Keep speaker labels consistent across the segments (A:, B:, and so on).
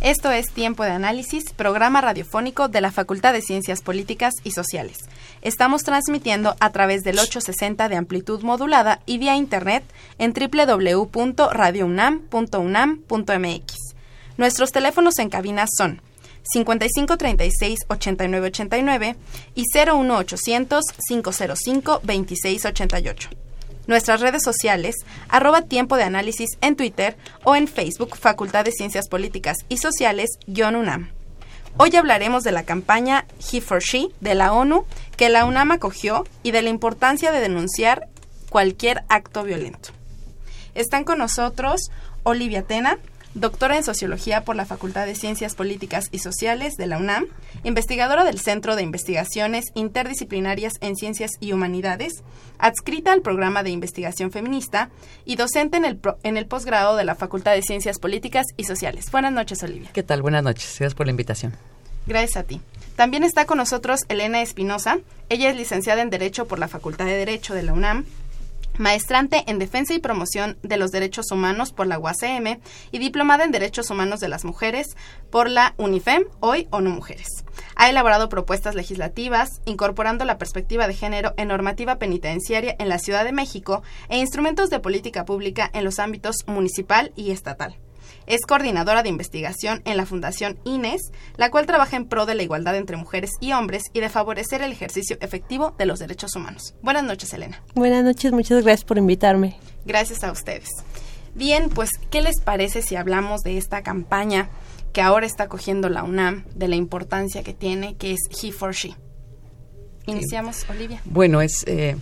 A: Esto es Tiempo de Análisis, programa radiofónico de la Facultad de Ciencias Políticas y Sociales. Estamos transmitiendo a través del 860 de amplitud modulada y vía internet en www.radiounam.unam.mx. Nuestros teléfonos en cabina son 5536-8989 y 01800 505 2688 nuestras redes sociales, arroba tiempo de análisis en Twitter o en Facebook Facultad de Ciencias Políticas y Sociales, UNAM. Hoy hablaremos de la campaña He for She de la ONU que la UNAM acogió y de la importancia de denunciar cualquier acto violento. Están con nosotros Olivia Tena, doctora en Sociología por la Facultad de Ciencias Políticas y Sociales de la UNAM, investigadora del Centro de Investigaciones Interdisciplinarias en Ciencias y Humanidades, adscrita al programa de investigación feminista y docente en el, en el posgrado de la Facultad de Ciencias Políticas y Sociales. Buenas noches, Olivia.
B: ¿Qué tal? Buenas noches. Gracias por la invitación.
A: Gracias a ti. También está con nosotros Elena Espinosa. Ella es licenciada en Derecho por la Facultad de Derecho de la UNAM maestrante en Defensa y Promoción de los Derechos Humanos por la UACM y diplomada en Derechos Humanos de las Mujeres por la UNIFEM, hoy ONU Mujeres. Ha elaborado propuestas legislativas incorporando la perspectiva de género en normativa penitenciaria en la Ciudad de México e instrumentos de política pública en los ámbitos municipal y estatal. Es coordinadora de investigación en la Fundación INES, la cual trabaja en pro de la igualdad entre mujeres y hombres y de favorecer el ejercicio efectivo de los derechos humanos. Buenas noches, Elena.
C: Buenas noches, muchas gracias por invitarme.
A: Gracias a ustedes. Bien, pues, ¿qué les parece si hablamos de esta campaña que ahora está cogiendo la UNAM, de la importancia que tiene, que es He for She? Iniciamos, Olivia.
B: Bueno, es... Eh,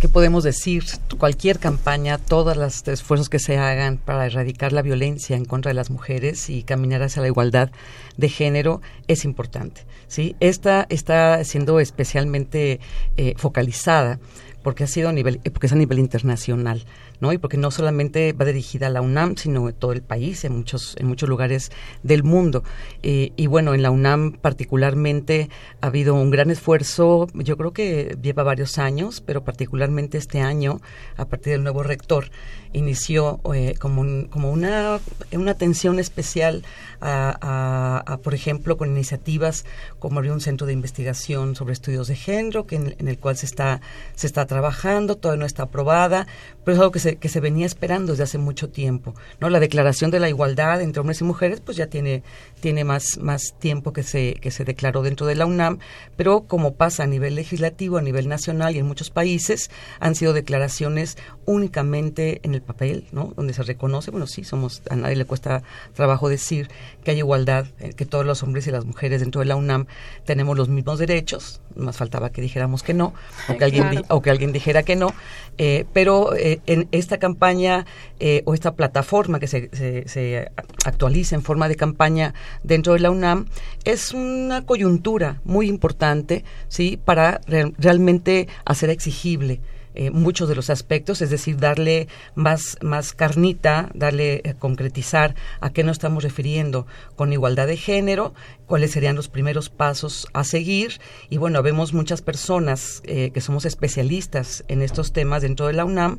B: ¿Qué podemos decir? Cualquier campaña, todos los esfuerzos que se hagan para erradicar la violencia en contra de las mujeres y caminar hacia la igualdad de género es importante. ¿sí? Esta está siendo especialmente eh, focalizada porque ha sido a nivel, porque es a nivel internacional. ¿No? Y porque no solamente va dirigida a la UNAM, sino a todo el país, en muchos, en muchos lugares del mundo. Eh, y bueno, en la UNAM particularmente ha habido un gran esfuerzo, yo creo que lleva varios años, pero particularmente este año, a partir del nuevo rector, inició eh, como, como una, una atención especial a, por ejemplo, con iniciativas como abrir un centro de investigación sobre estudios de género, que en, el cual se está, se está trabajando, todavía no está aprobada, pero es algo que se, que se venía esperando desde hace mucho tiempo. ¿no? La declaración de la igualdad entre hombres y mujeres, pues ya tiene, tiene más, más tiempo que se, que se declaró dentro de la UNAM, pero como pasa a nivel legislativo, a nivel nacional y en muchos países, han sido declaraciones únicamente en el papel, ¿no? Donde se reconoce, bueno, sí, somos, a nadie le cuesta trabajo decir que hay igualdad, eh, que todos los hombres y las mujeres dentro de la UNAM tenemos los mismos derechos, más faltaba que dijéramos que no, o que alguien, o que alguien dijera que no, eh, pero eh, en esta campaña o esta plataforma que se, se, actualiza en forma de campaña dentro de la UNAM es una coyuntura muy importante, ¿sí?, para realmente hacer exigible eh, muchos de los aspectos, es decir, darle más, más carnita, darle, eh, concretizar a qué nos estamos refiriendo con igualdad de género, cuáles serían los primeros pasos a seguir. Y bueno, vemos muchas personas eh, que somos especialistas en estos temas dentro de la UNAM.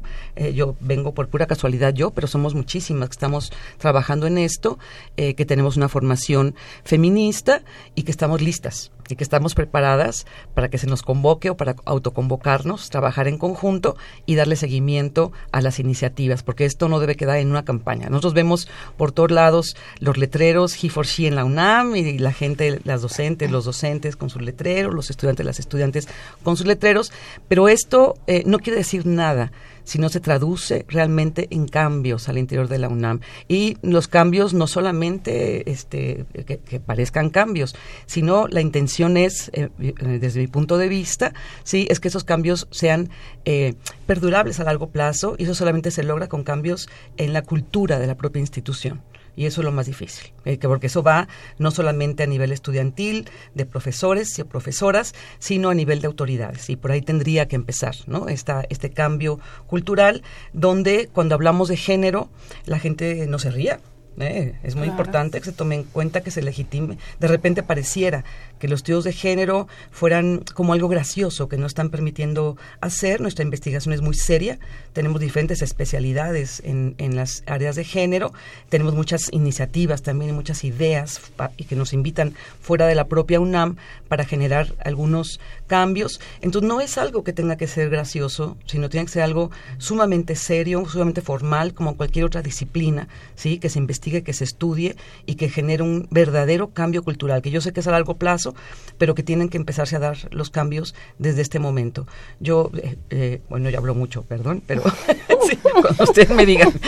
B: yo vengo por pura casualidad yo, pero somos muchísimas que estamos trabajando en esto, que tenemos una formación feminista y que estamos listas y que estamos preparadas para que se nos convoque o para autoconvocarnos, trabajar en conjunto y darle seguimiento a las iniciativas, porque esto no debe quedar en una campaña. Nosotros vemos por todos lados los letreros He for She en la UNAM y la gente, las docentes, los docentes con sus letreros, los estudiantes, las estudiantes con sus letreros, pero esto eh, no quiere decir nada si no se traduce realmente en cambios al interior de la UNAM. Y los cambios no solamente este, que, parezcan cambios, sino la intención es, eh, eh, desde mi punto de vista, sí, es que esos cambios sean eh, perdurables a largo plazo y eso solamente se logra con cambios en la cultura de la propia institución y eso es lo más difícil, eh, porque eso va no solamente a nivel estudiantil, de profesores y profesoras, sino a nivel de autoridades. Y por ahí tendría que empezar ¿no? Esta, este cambio cultural, donde cuando hablamos de género, la gente no se ría, eh, es muy importante que se tome en cuenta que se legitime. De repente pareciera que los estudios de género fueran como algo gracioso que no están permitiendo hacer. Nuestra investigación es muy seria. Tenemos diferentes especialidades en, en las áreas de género. Tenemos muchas iniciativas también, muchas ideas y que nos invitan fuera de la propia UNAM para generar algunos cambios. Entonces no es algo que tenga que ser gracioso, sino tiene que ser algo sumamente serio, sumamente formal, como cualquier otra disciplina, ¿sí? que se investigue, que se estudie y que genere un verdadero cambio cultural, que yo sé que es a largo plazo, pero que tienen que empezarse a dar los cambios desde este momento. Yo, eh, eh, bueno, ya hablo mucho, perdón, pero cuando ustedes me digan.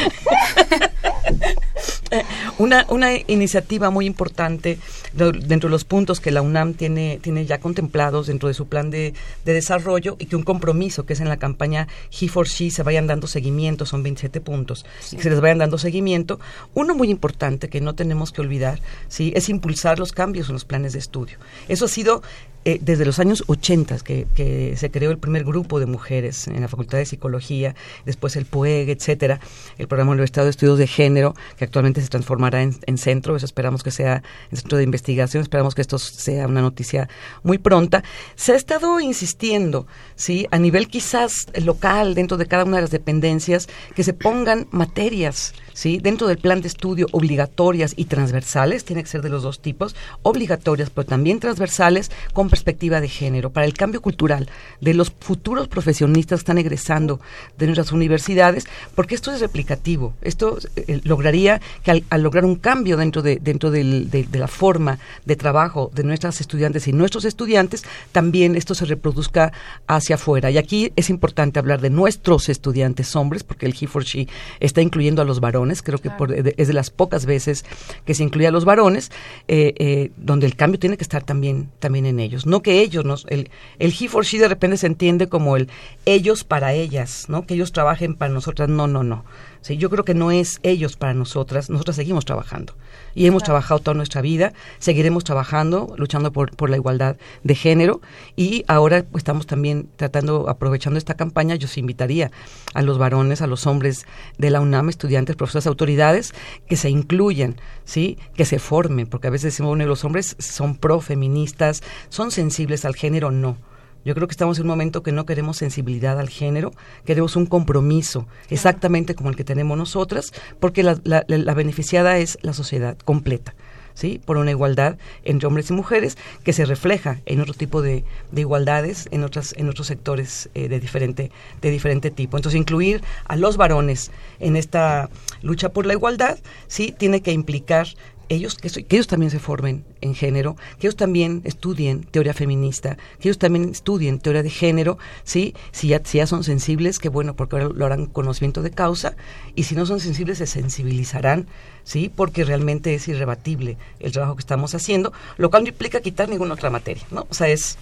B: una, una iniciativa muy importante dentro de los puntos que la UNAM tiene, tiene ya contemplados dentro de su plan de, desarrollo y que un compromiso que es en la campaña He for She se vayan dando seguimiento, son 27 puntos, que se les vayan dando seguimiento. Uno muy importante que no tenemos que olvidar ¿sí? es impulsar los cambios en los planes de estudio. Eso ha sido eh, desde los años 80 que, que, se creó el primer grupo de mujeres en la Facultad de Psicología, después el PUEG, etcétera, el Programa Universitario de Estudios de Género, que actualmente se transformará en, en, centro, eso esperamos que sea en centro de investigación, esperamos que esto sea una noticia muy pronta. Se ha estado insistiendo, ¿sí? a nivel quizás local, dentro de cada una de las dependencias, que se pongan materias ¿sí? dentro del plan de estudio obligatorias y transversales, tiene que ser de los dos tipos, obligatorias, pero también transversales, con perspectiva de género, para el cambio cultural de los futuros profesionistas que están egresando de nuestras universidades, porque esto es replicativo. Esto eh, lograría que al, lograr un cambio dentro, de, dentro de, la forma de trabajo de nuestras estudiantes y nuestros estudiantes, también esto se reproduzca hacia afuera. Y aquí es importante hablar de nuestros estudiantes hombres, porque el He for She está incluyendo a los varones, creo que es de las pocas veces que se incluye a los varones, eh, eh, donde el cambio tiene que estar también, también en ellos. No que ellos nos el el he for she de repente se entiende como el ellos para ellas no que ellos trabajen para nosotras. No no no sí yo creo que no es ellos para nosotras nosotras seguimos trabajando. Y hemos trabajado toda nuestra vida seguiremos trabajando luchando por, por la igualdad de género y ahora pues, estamos también tratando aprovechando esta campaña yo os invitaría a los varones a los hombres de la UNAM estudiantes profesores autoridades que se incluyan sí que se formen porque a veces decimos bueno los hombres son pro feministas son sensibles al género, no. Yo creo que estamos en un momento que no queremos sensibilidad al género, queremos un compromiso, exactamente como el que tenemos nosotras, porque la, la, beneficiada es la sociedad completa. ¿Sí? por una igualdad entre hombres y mujeres que se refleja en otro tipo de, de igualdades en otras en otros sectores eh, de diferente de diferente tipo entonces incluir a los varones en esta lucha por la igualdad sí tiene que implicar ellos, que, ellos también se formen en género, que ellos también estudien teoría feminista, que ellos también estudien teoría de género, ¿sí? Si ya, si ya son sensibles, que bueno, porque ahora lo harán conocimiento de causa, y si no son sensibles, se sensibilizarán, ¿sí? Porque realmente es irrebatible el trabajo que estamos haciendo, lo cual no implica quitar ninguna otra materia, ¿no? O sea, es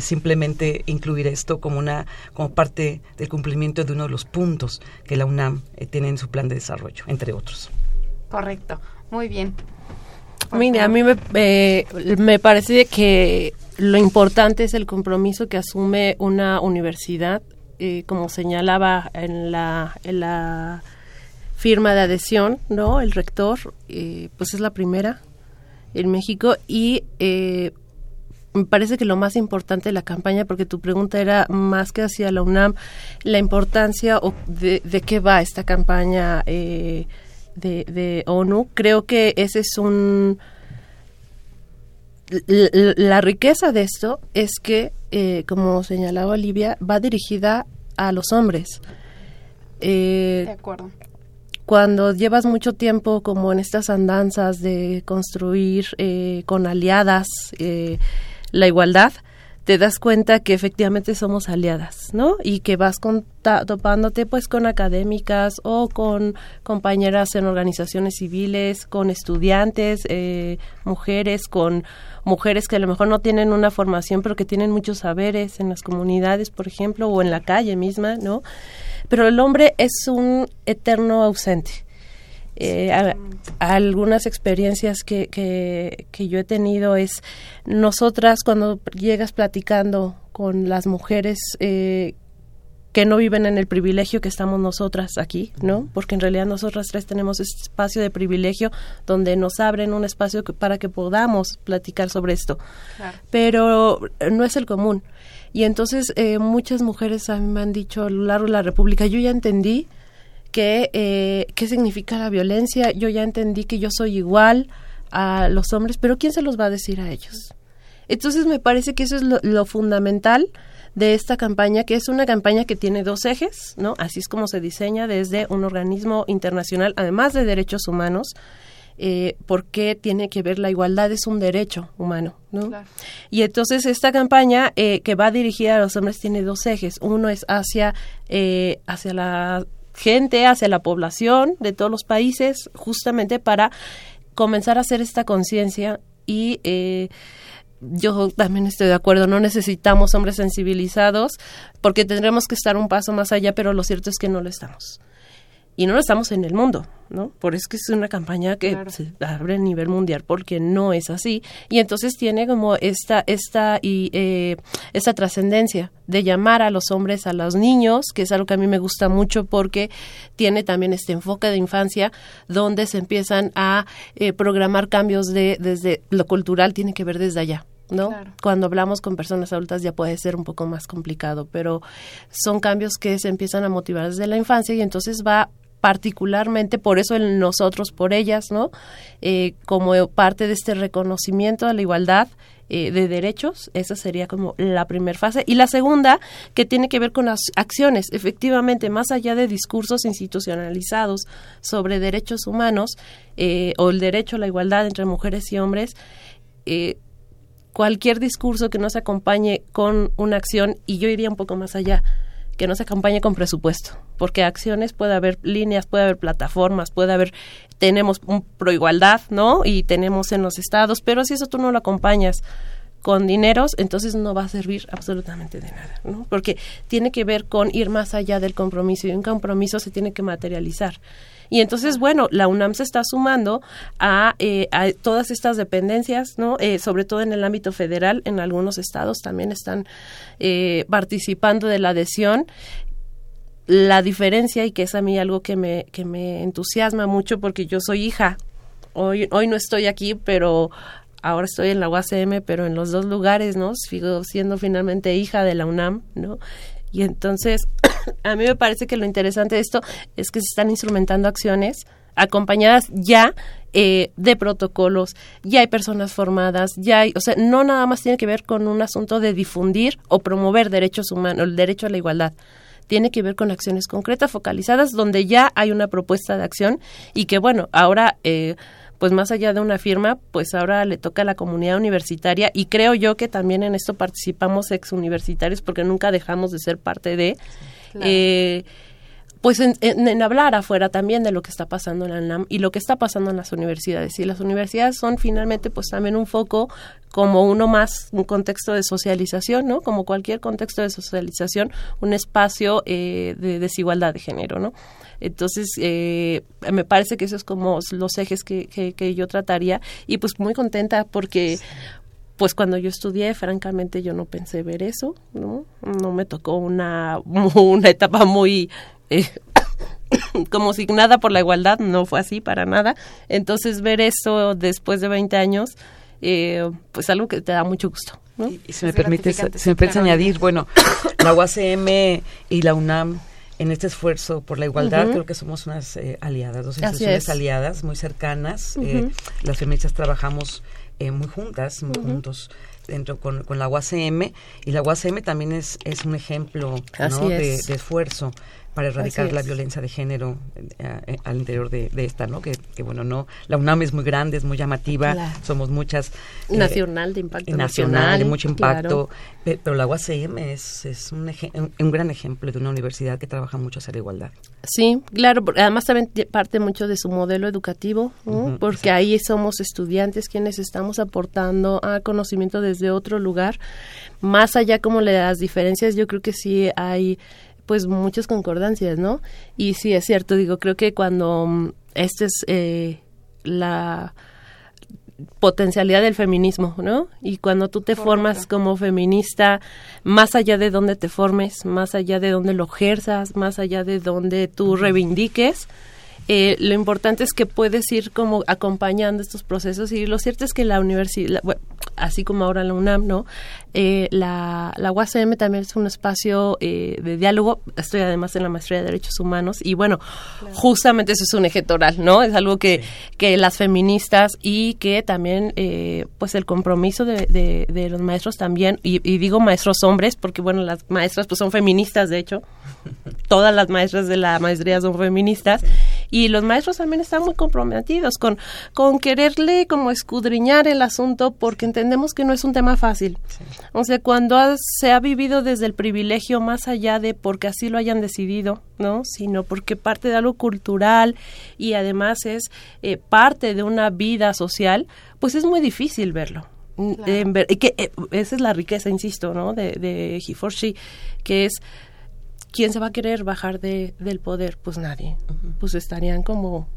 B: simplemente incluir esto como una como parte del cumplimiento de uno de los puntos que la UNAM eh, tiene en su plan de desarrollo, entre otros.
A: Correcto. Muy bien.
C: Mire, a mí me, eh, me parece que lo importante es el compromiso que asume una universidad, eh, como señalaba en la, en la firma de adhesión, ¿no? El rector, eh, pues es la primera en México y me parece que lo más importante de la campaña, porque tu pregunta era más que hacia la UNAM, la importancia o de, de qué va esta campaña eh, de, ONU, creo que ese es un... La, riqueza de esto es que, eh, como señalaba Olivia, va dirigida a los hombres.
A: Eh, de acuerdo.
C: Cuando llevas mucho tiempo como en estas andanzas de construir eh, con aliadas la igualdad, te das cuenta que efectivamente somos aliadas, ¿no? Y que vas topándote pues con académicas o con compañeras en organizaciones civiles, con estudiantes, eh, mujeres, con mujeres que a lo mejor no tienen una formación pero que tienen muchos saberes en las comunidades, por ejemplo, o en la calle misma, ¿no? Pero el hombre es un eterno ausente eh, algunas experiencias que, que, yo he tenido es nosotras cuando llegas platicando con las mujeres eh, que no viven en el privilegio que estamos nosotras aquí, ¿no? Porque en realidad nosotras tres tenemos este espacio de privilegio donde nos abren un espacio para que podamos platicar sobre esto. Pero no es el común. Y entonces eh, muchas mujeres a mí me han dicho a lo largo de la República, yo ya entendí que, eh, qué significa la violencia. Yo ya entendí que yo soy igual a los hombres, pero ¿quién se los va a decir a ellos? Entonces me parece que eso es lo, fundamental de esta campaña, que es una campaña que tiene dos ejes, ¿no? Así es como se diseña desde un organismo internacional, además de derechos humanos, eh, porque tiene que ver la igualdad es un derecho humano, ¿no? Y entonces esta campaña eh, que va dirigida a los hombres tiene dos ejes. Uno es hacia, eh, hacia la gente, hacia la población de todos los países, justamente para comenzar a hacer esta conciencia y eh, yo también estoy de acuerdo, no necesitamos hombres sensibilizados porque tendremos que estar un paso más allá, pero lo cierto es que no lo estamos y no lo estamos en el mundo, ¿no? Por eso es que es una campaña que se abre a nivel mundial porque no es así y entonces tiene como esta esta y eh, esta trascendencia de llamar a los hombres, a los niños, que es algo que a mí me gusta mucho porque tiene también este enfoque de infancia donde se empiezan a eh, programar cambios de desde lo cultural tiene que ver desde allá. ¿no? Cuando hablamos con personas adultas ya puede ser un poco más complicado, pero son cambios que se empiezan a motivar desde la infancia y entonces va particularmente por eso el nosotros por ellas, ¿no? Eh, como parte de este reconocimiento de la igualdad eh, de derechos, esa sería como la primera fase. Y la segunda, que tiene que ver con las acciones, efectivamente, más allá de discursos institucionalizados sobre derechos humanos eh, o el derecho a la igualdad entre mujeres y hombres, cualquier discurso que no se acompañe con una acción, y yo iría un poco más allá, que no se acompañe con presupuesto, porque acciones puede haber líneas, puede haber plataformas, puede haber, tenemos un proigualdad, ¿no? Y tenemos en los estados, pero si eso tú no lo acompañas con dineros, entonces no va a servir absolutamente de nada, ¿no? Porque tiene que ver con ir más allá del compromiso y un compromiso se tiene que materializar. Y entonces, bueno, la UNAM se está sumando a, eh, todas estas dependencias, ¿no? Eh, sobre todo en el ámbito federal, en algunos estados también están eh, participando de la adhesión. La diferencia y que es a mí algo que me que me entusiasma mucho porque yo soy hija. Hoy hoy no estoy aquí pero ahora estoy en la UACM pero en los dos lugares no sigo siendo finalmente hija de la UNAM no y entonces, a mí me parece que lo interesante de esto es que se están instrumentando acciones acompañadas ya eh, de protocolos, ya hay personas formadas, ya hay, o sea, no nada más tiene que ver con un asunto de difundir o promover derechos humanos, el derecho a la igualdad. Tiene que ver con acciones concretas, focalizadas, donde ya hay una propuesta de acción y que, bueno, ahora eh, pues más allá de una firma, pues ahora le toca a la comunidad universitaria y creo yo que también en esto participamos ex universitarios porque nunca dejamos de ser parte de... Eh, pues en, hablar afuera también de lo que está pasando en la UNAM y lo que está pasando en las universidades. Y las universidades son finalmente pues también un foco como uno más, un contexto de socialización, ¿no? Como cualquier contexto de socialización, un espacio eh, de desigualdad de género, ¿no? Entonces, eh, me parece que esos es como los ejes que, que, yo trataría y pues muy contenta porque pues cuando yo estudié, francamente, yo no pensé ver eso, ¿no? No me tocó una, una etapa muy... Eh, como signada por la igualdad, no fue así para nada. Entonces, ver eso después de 20 años, eh, pues algo que te da mucho gusto. ¿no?
B: Y, si me permite, se me permite añadir, bueno, la UACM y la UNAM en este esfuerzo por la igualdad, creo que somos unas eh, aliadas, dos instituciones aliadas muy cercanas. Eh, las feministas trabajamos eh, muy juntas, muy juntos dentro con, con, la UACM y la UACM también es, es un ejemplo de, esfuerzo para erradicar la violencia de género eh, al interior de, esta, ¿no? Que, bueno, no, la UNAM es muy grande, es muy llamativa, somos muchas.
C: nacional de impacto
B: nacional. de mucho impacto, pero la UACM es, es un, un, gran ejemplo de una universidad que trabaja mucho hacia la igualdad.
C: Sí, claro, además también parte mucho de su modelo educativo, porque ahí somos estudiantes quienes estamos aportando a conocimiento desde otro lugar, más allá como las diferencias, yo creo que sí hay pues muchas concordancias, ¿no? Y sí es cierto, digo, creo que cuando mm, esta es eh, la potencialidad del feminismo, ¿no? Y cuando tú te formas como feminista, más allá de donde te formes, más allá de donde lo ejerzas, más allá de donde tú reivindiques, eh, lo importante es que puedes ir como acompañando estos procesos y lo cierto es que la universidad, así como ahora la UNAM, ¿no? Eh, la, la UACM también es un espacio eh, de diálogo. Estoy además en la maestría de Derechos Humanos y bueno, justamente eso es un eje toral, ¿no? Es algo que, que las feministas y que también, eh, pues el compromiso de, de, los maestros también, y, digo maestros hombres porque bueno, las maestras pues son feministas, de hecho. Todas las maestras de la maestría son feministas y los maestros también están muy comprometidos con, con quererle como escudriñar el asunto porque entendemos que no es un tema fácil. O sea, cuando se ha vivido desde el privilegio más allá de porque así lo hayan decidido, ¿no? Sino porque parte de algo cultural y además es eh, parte de una vida social, pues es muy difícil verlo. Mm, que eh, esa es la riqueza, insisto, ¿no? De, de Hiforshi, que es ¿quién se va a querer bajar de, del poder? Pues nadie. Pues estarían como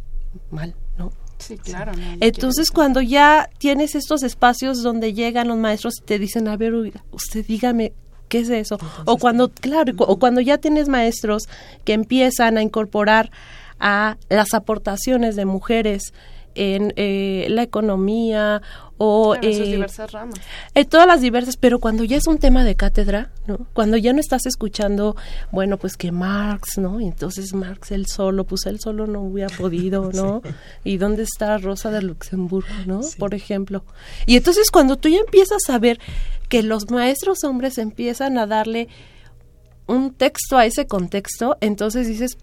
C: mal, ¿no?
A: Sí, claro.
C: Entonces, cuando ya tienes estos espacios donde llegan los maestros y te dicen, a ver, usted dígame, ¿qué es eso? o cuando, claro, o cuando ya tienes maestros que empiezan a incorporar a las aportaciones de mujeres en eh, la economía o
A: en eh, diversas ramas.
C: En todas las diversas, pero cuando ya es un tema de cátedra, ¿no? Cuando ya no estás escuchando, bueno, pues que Marx, ¿no? Y entonces Marx él solo, pues él solo no hubiera podido, ¿no? ¿Y dónde está Rosa de Luxemburgo, ¿no? Por ejemplo. Y entonces cuando tú ya empiezas a ver que los maestros hombres empiezan a darle un texto a ese contexto, entonces dices,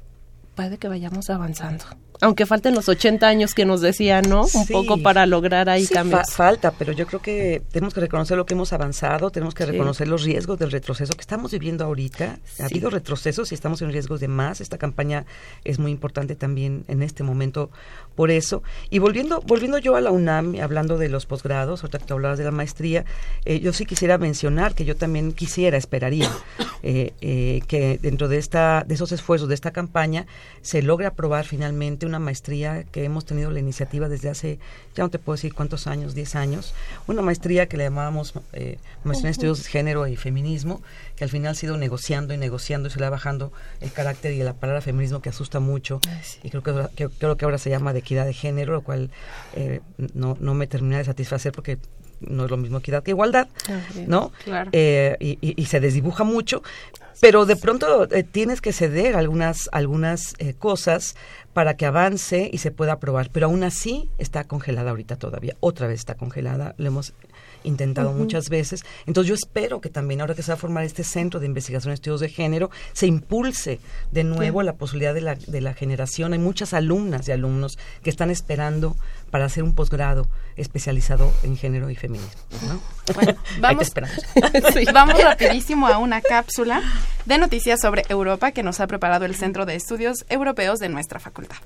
C: puede que vayamos avanzando aunque falten los 80 años que nos decían, ¿no? Un poco para lograr ahí sí,
B: falta, pero yo creo que tenemos que reconocer lo que hemos avanzado, tenemos que reconocer los riesgos del retroceso que estamos viviendo ahorita. Ha habido retrocesos y estamos en riesgos de más. Esta campaña es muy importante también en este momento por eso. Y volviendo, volviendo yo a la UNAM, hablando de los posgrados, ahorita que hablabas de la maestría, eh, yo sí quisiera mencionar que yo también quisiera, esperaría, eh, eh, que dentro de, esta, de esos esfuerzos, de esta campaña, se logre aprobar finalmente una maestría que hemos tenido la iniciativa desde hace, ya no te puedo decir cuántos años, 10 años, una maestría que le llamábamos eh, maestría en estudios de género y feminismo, que al final ha sido negociando y negociando y se le va bajando el carácter y la palabra feminismo que asusta mucho y creo que, creo que ahora se llama de equidad de género, lo cual eh, no, no me termina de satisfacer porque no es lo mismo equidad que igualdad, ¿no?
A: Claro.
B: Eh, y, y, se desdibuja mucho, pero de pronto eh, tienes que ceder algunas algunas eh, cosas para que avance y se pueda aprobar, pero aún así está congelada ahorita todavía, otra vez está congelada, lo hemos intentado muchas veces. Entonces yo espero que también ahora que se va a formar este centro de investigación de estudios de género, se impulse de nuevo la posibilidad de la, de la generación. Hay muchas alumnas y alumnos que están esperando para hacer un posgrado especializado en género y feminismo.
A: Bueno, vamos, vamos rapidísimo a una cápsula de noticias sobre Europa que nos ha preparado el Centro de Estudios Europeos de nuestra facultad.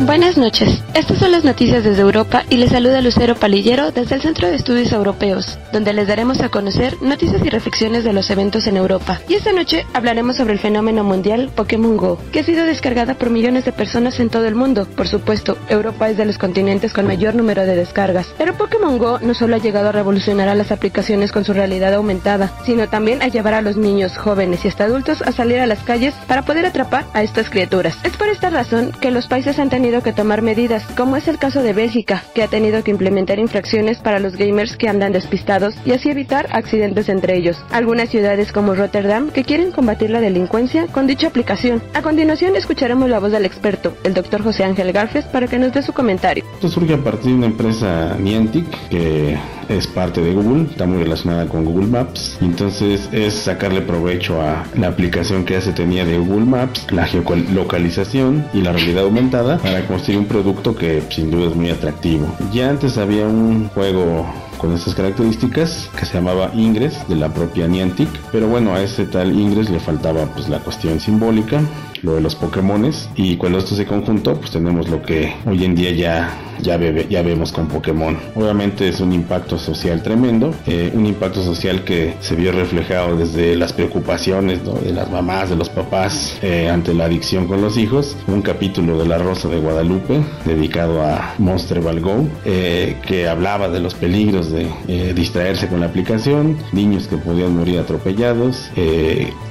D: Buenas noches. Estas son las noticias desde Europa y les saluda Lucero Palillero desde el Centro de Estudios Europeos, donde les daremos a conocer noticias y reflexiones de los eventos en Europa. Y esta noche hablaremos sobre el fenómeno mundial Pokémon Go, que ha sido descargada por millones de personas en todo el mundo. Por supuesto, Europa es de los continentes con mayor número de descargas. Pero Pokémon Go no solo ha llegado a revolucionar a las aplicaciones con su realidad aumentada, sino también a llevar a los niños, jóvenes y hasta adultos a salir a las calles para poder atrapar a estas criaturas. Es por esta razón que los países han tenido tenido que tomar medidas, como es el caso de Bélgica, que ha tenido que implementar infracciones para los gamers que andan despistados y así evitar accidentes entre ellos. Algunas ciudades como Rotterdam que quieren combatir la delincuencia con dicha aplicación. A continuación escucharemos la voz del experto, el doctor José Ángel Garfes, para que nos dé su comentario.
E: Esto surge a partir de una empresa Niantic que es parte de Google, está muy relacionada con Google Maps. Entonces es sacarle provecho a la aplicación que ya se tenía de Google Maps, la geolocalización y la realidad aumentada para construir un producto que sin duda es muy atractivo. Ya antes había un juego con estas características que se llamaba Ingress de la propia Niantic, pero bueno, a ese tal Ingress le faltaba pues la cuestión simbólica, lo de los Pokémones y cuando esto se conjuntó pues tenemos lo que hoy en día ya ya, ya vemos con Pokémon. Obviamente es un impacto social tremendo, eh, un impacto social que se vio reflejado desde las preocupaciones de las mamás, de los papás eh, ante la adicción con los hijos. Un capítulo de La Rosa de Guadalupe dedicado a Monster Ball Go eh, que hablaba de los peligros de distraerse con la aplicación, niños que podían morir atropellados,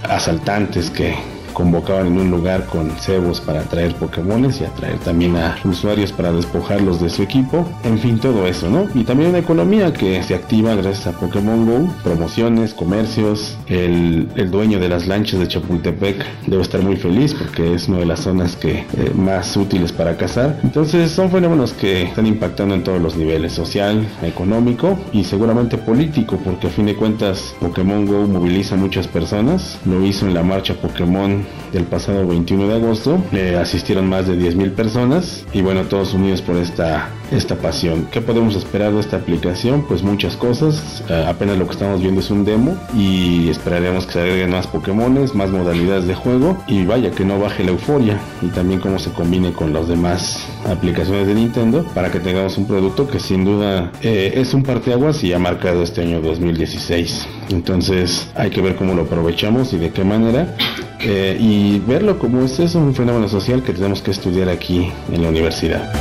E: asaltantes que convocaban en un lugar con cebos para atraer Pokémones y atraer también a usuarios para despojarlos de su equipo. En fin, todo eso, ¿no? Y también una economía que se activa gracias a Pokémon Go, promociones, comercios. El, el dueño de las lanchas de Chapultepec debe estar muy feliz porque es una de las zonas que eh, más útiles para cazar. Entonces son fenómenos que están impactando en todos los niveles, social, económico y seguramente político, porque a fin de cuentas Pokémon Go moviliza a muchas personas. Lo hizo en la marcha Pokémon del pasado 21 de agosto. asistieron más de 10.000 personas y bueno, todos unidos por esta, esta pasión. ¿Qué podemos esperar de esta aplicación? Pues muchas cosas. Eh, apenas lo que estamos viendo es un demo y esperaremos que se agreguen más Pokémones, más modalidades de juego y vaya que no baje la euforia y también cómo se combine con las demás aplicaciones de Nintendo para que tengamos un producto que sin duda eh, es un parteaguas y ha marcado este año 2016. Entonces hay que ver cómo lo aprovechamos y de qué manera. Eh, y verlo como es, es un fenómeno social que tenemos que estudiar aquí en la universidad.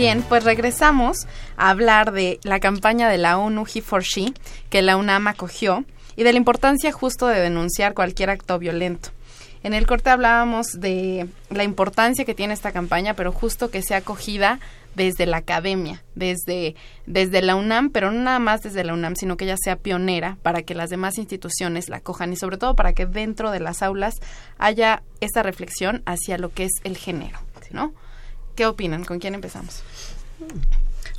A: Bien, pues regresamos a hablar de la campaña de la ONU He4She que la UNAM acogió y de la importancia justo de denunciar cualquier acto violento. En el corte hablábamos de la importancia que tiene esta campaña, pero justo que sea acogida desde la academia, desde, desde la UNAM, pero no nada más desde la UNAM, sino que ella sea pionera para que las demás instituciones la acojan y sobre todo para que dentro de las aulas haya esta reflexión hacia lo que es el género, ¿no? ¿Qué opinan? ¿Con quién empezamos?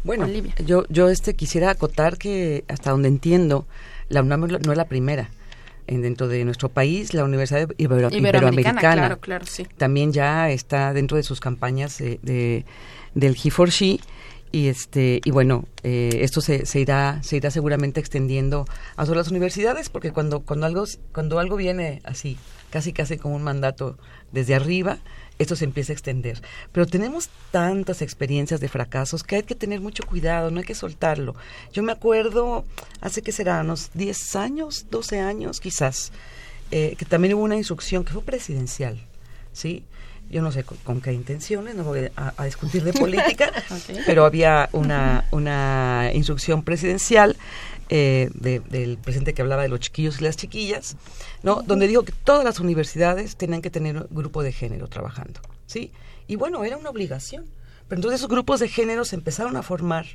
B: Bueno, yo, yo este quisiera acotar que hasta donde entiendo, la UNAM no es la primera dentro de nuestro país, la Universidad Iberoamericana, también ya está dentro de sus campañas de, del He4She. Y este y bueno eh, esto se, se, irá se irá seguramente extendiendo a todas las universidades porque cuando cuando algo cuando algo viene así casi casi como un mandato desde arriba esto se empieza a extender. Pero tenemos tantas experiencias de fracasos que hay que tener mucho cuidado, no hay que soltarlo. Yo me acuerdo, hace que será unos 10 años, 12 años quizás, eh, que también hubo una instrucción que fue presidencial, ¿sí? Yo no sé con, qué intenciones, no voy a, discutir de política, pero había una, una instrucción presidencial eh, del presidente que hablaba de los chiquillos y las chiquillas, ¿no? Donde dijo que todas las universidades tenían que tener un grupo de género trabajando, ¿sí? Y bueno, era una obligación. Pero entonces esos grupos de género se empezaron a formar,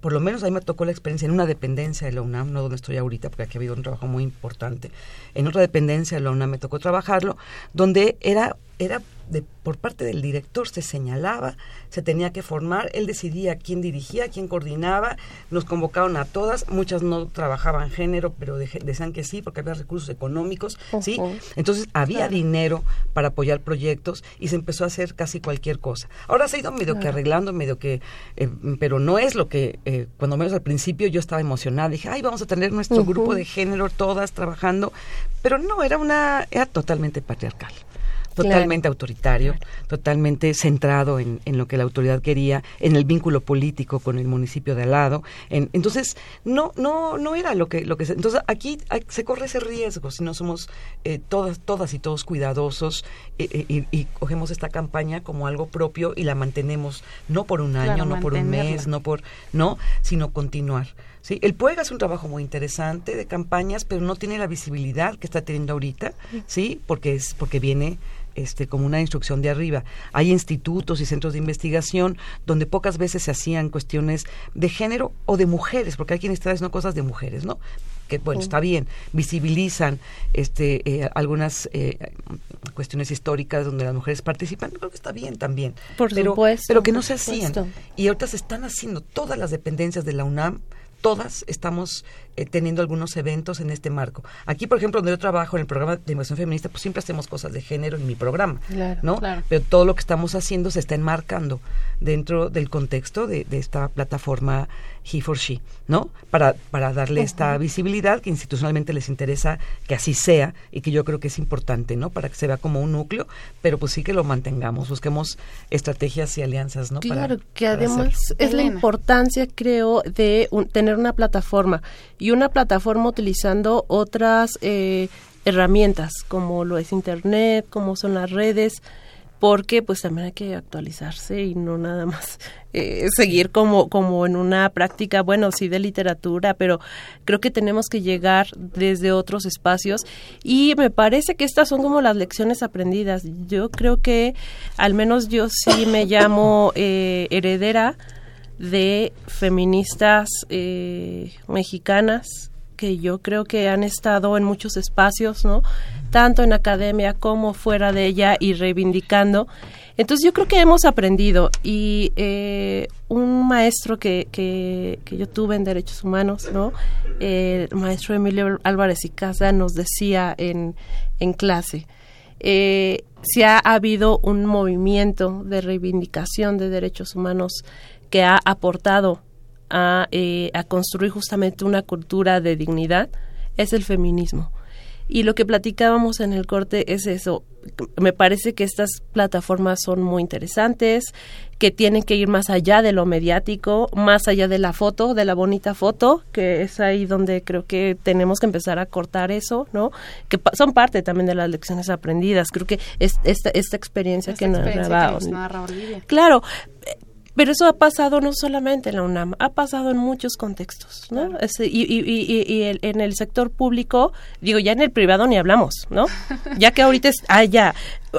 B: por lo menos a mí me tocó la experiencia en una dependencia de la UNAM, no donde estoy ahorita, porque aquí ha habido un trabajo muy importante. En otra dependencia de la UNAM me tocó trabajarlo, donde era, era de, por parte del director se señalaba, se tenía que formar, él decidía quién dirigía, quién coordinaba, nos convocaron a todas, muchas no trabajaban género, pero decían que sí, porque había recursos económicos, ¿sí? Entonces había dinero para apoyar proyectos y se empezó a hacer casi cualquier cosa. Ahora se ha ido medio que arreglando, medio que, eh, pero no es lo que, eh, cuando menos al principio yo estaba emocionada, dije, ay, vamos a tener nuestro grupo de género todas trabajando, pero no, era una, era totalmente patriarcal totalmente autoritario, totalmente centrado en, en, lo que la autoridad quería, en el vínculo político con el municipio de al lado. En, entonces, no, no, no era lo que, lo que se, entonces aquí se corre ese riesgo si no somos eh, todas, todas y todos cuidadosos eh, eh, y, cogemos esta campaña como algo propio y la mantenemos no por un año, no por un mes, no por, no, sino continuar ¿sí? El PUEG hace un trabajo muy interesante de campañas, pero no tiene la visibilidad que está teniendo ahorita, ¿sí? Porque es porque viene este, como una instrucción de arriba. Hay institutos y centros de investigación donde pocas veces se hacían cuestiones de género o de mujeres, porque hay quienes están haciendo cosas de mujeres, ¿no? que bueno está bien. Visibilizan este eh, algunas eh, cuestiones históricas donde las mujeres participan. Creo que está bien también.
C: Por
B: pero
C: supuesto,
B: pero que no se hacían.
C: supuesto.
B: y ahorita se están haciendo todas las dependencias de la UNAM. Todas estamos eh, teniendo algunos eventos en este marco. Aquí, por ejemplo, donde yo trabajo en el programa de inversión feminista, pues siempre hacemos cosas de género en mi programa,
C: Claro,
B: ¿no?
C: claro.
B: Pero todo lo que estamos haciendo se está enmarcando dentro del contexto de, de esta plataforma He for She, ¿no? Para, para darle esta visibilidad que institucionalmente les interesa que así sea y que yo creo que es importante, ¿no? Para que se vea como un núcleo, pero pues sí que lo mantengamos, busquemos estrategias y alianzas, ¿no? Para-
C: Claro, que además es la importancia, creo, de un- tener una plataforma y una plataforma utilizando otras eh, herramientas como lo es Internet, como son las redes, porque pues también hay que actualizarse y no nada más eh, seguir como, como en una práctica, bueno, sí de literatura, pero creo que tenemos que llegar desde otros espacios y me parece que estas son como las lecciones aprendidas. Yo creo que al menos yo sí me llamo eh, heredera de feministas eh, mexicanas que yo creo que han estado en muchos espacios, ¿no? Tanto en academia como fuera de ella y reivindicando. Entonces yo creo que hemos aprendido y eh, un maestro que, que, que yo tuve en derechos humanos, ¿no? El maestro Emilio Álvarez y Casa nos decía en, en clase, eh, si ha habido un movimiento de reivindicación de derechos humanos que ha aportado a, eh, a construir justamente una cultura de dignidad, es el feminismo. Y lo que platicábamos en el corte es eso. Me parece que estas plataformas son muy interesantes, que tienen que ir más allá de lo mediático, más allá de la foto, de la bonita foto, que es ahí donde creo que tenemos que empezar a cortar eso, ¿no? Que pa- son parte también de las lecciones aprendidas. Creo que es, esta, esta experiencia
A: Esta
C: que
A: experiencia
C: narraba
A: que nos narra Olivia.
C: Claro, pero eso ha pasado no solamente en la UNAM, ha pasado en muchos contextos, ¿no? Ese- y y, y- y- y el- en el sector público, digo, ya en el privado ni hablamos, ¿no? Ya que ahorita es- hay ya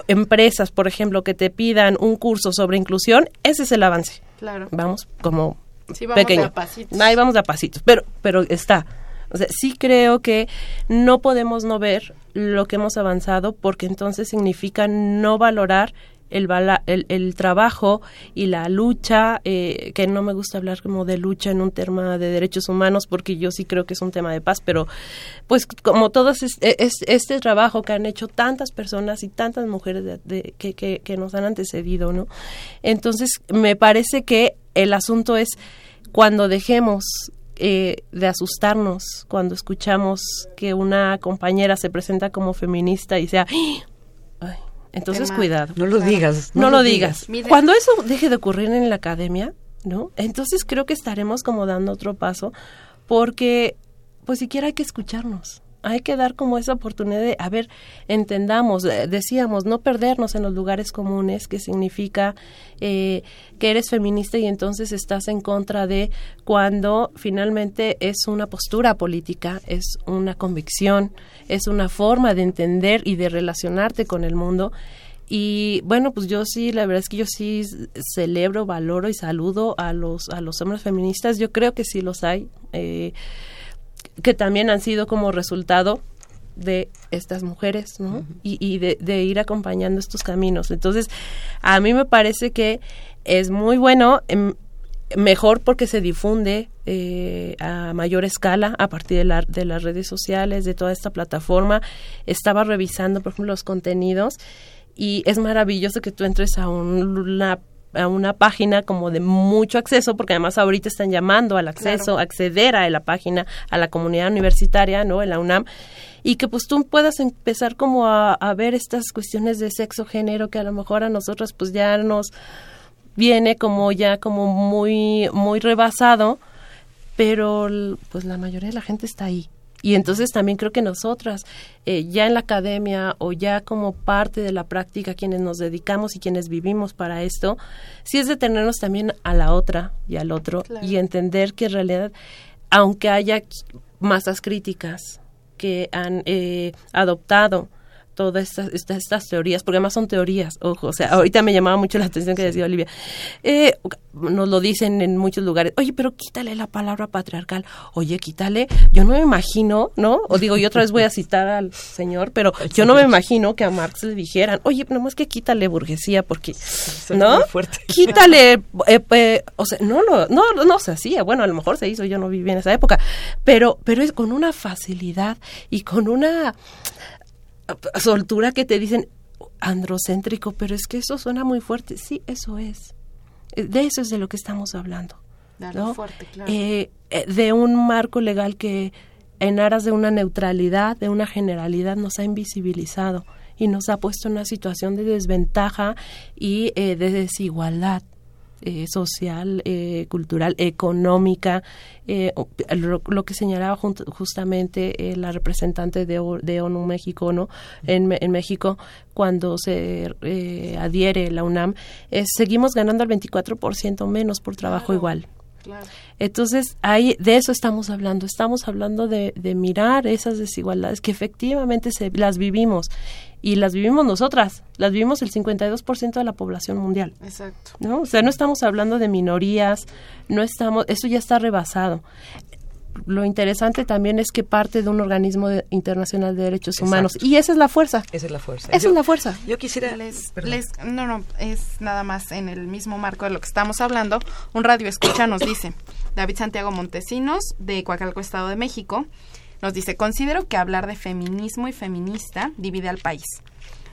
C: empresas, por ejemplo, que te pidan un curso sobre inclusión, ese es el avance.
A: Claro.
C: Vamos como
A: Sí, vamos
C: pequeño.
A: a pasitos.
C: Ahí vamos a pasitos, pero, pero está. O sea, sí creo que no podemos no ver lo que hemos avanzado porque entonces significa no valorar el, el, trabajo y la lucha, eh, que no me gusta hablar como de lucha en un tema de derechos humanos porque yo sí creo que es un tema de paz, pero pues como todo es- este trabajo que han hecho tantas personas y tantas mujeres que, nos han antecedido, ¿no? Entonces me parece que el asunto es cuando dejemos eh, de asustarnos cuando escuchamos que una compañera se presenta como feminista y sea, "Ay", entonces cuidado.
B: No lo digas,
C: No,
B: no
C: lo
B: lo
C: digas.
B: digas.
C: Cuando eso deje de ocurrir en la academia, ¿no? Entonces creo que estaremos como dando otro paso porque pues siquiera hay que escucharnos. Hay que dar como esa oportunidad de, a ver, entendamos, eh, decíamos, no perdernos en los lugares comunes, que significa eh, que eres feminista y entonces estás en contra de cuando finalmente es una postura política, es una convicción, es una forma de entender y de relacionarte con el mundo. Y bueno, pues yo sí, la verdad es que yo sí celebro, valoro y saludo a los, a los hombres feministas. Yo creo que sí los hay. eh, que también han sido como resultado de estas mujeres, ¿no? Y, y de, de ir acompañando estos caminos. Entonces, a mí me parece que es muy bueno, em, mejor porque se difunde eh, a mayor escala a partir de, la- de las redes sociales, de toda esta plataforma. Estaba revisando, por ejemplo, los contenidos y es maravilloso que tú entres a un- una a una página como de mucho acceso, porque además ahorita están llamando al acceso,
A: Claro.
C: acceder a la página, a la comunidad universitaria, ¿no? En la UNAM, y que pues tú puedas empezar como a, a ver estas cuestiones de sexo, género, que a lo mejor a nosotros pues ya nos viene como ya como muy, muy rebasado, pero pues la mayoría de la gente está ahí. Y entonces también creo que nosotras, eh, ya en la academia o ya como parte de la práctica, quienes nos dedicamos y quienes vivimos para esto, sí es detenernos también a la otra y al otro
A: Claro.
C: y entender que en realidad aunque haya masas críticas que han eh, adoptado todas estas, estas, teorías, porque además son teorías, ojo, o sea, ahorita me llamaba mucho la atención que decía Olivia, eh, nos lo dicen en muchos lugares, oye, pero quítale la palabra patriarcal, oye, quítale, yo no me imagino, ¿no? O digo, yo otra vez voy a citar al señor, pero yo no me imagino que a Marx le dijeran, oye, no más que quítale burguesía, porque, ¿no? Quítale, eh, eh, o sea, no, no, no, no se hacía, bueno, a lo mejor se hizo, yo no viví en esa época, pero, pero es con una facilidad y con una soltura que te dicen androcéntrico, pero es que eso suena muy fuerte. Sí, eso es. Eh, de eso es de lo que estamos hablando.
A: Fuerte, claro.
C: Eh, eh, de un marco legal que en aras de una neutralidad, de una generalidad, nos ha invisibilizado y nos ha puesto en una situación de desventaja y de desigualdad. Eh, social, eh, cultural, económica, eh, lo, que señalaba justamente la representante de, de, ONU México, ¿no? En, México, cuando se adhiere la UNAM, seguimos ganando el 24% menos por trabajo igual. Entonces, ahí de eso estamos hablando. Estamos hablando de, de mirar esas desigualdades que efectivamente se, las vivimos y las vivimos nosotras, las vivimos el 52% de la población mundial.
A: Exacto.
C: ¿no? O sea, no estamos hablando de minorías, no estamos, eso ya está rebasado. Lo interesante también es que parte de un organismo internacional de derechos humanos y esa es la fuerza.
B: Esa es la fuerza.
C: Esa es la fuerza.
B: Yo quisiera
A: les, no no es nada más en el mismo marco de lo que estamos hablando. Un radio escucha nos dice David Santiago Montesinos de Coacalco Estado de México nos dice, considero que hablar de feminismo y feminista divide al país.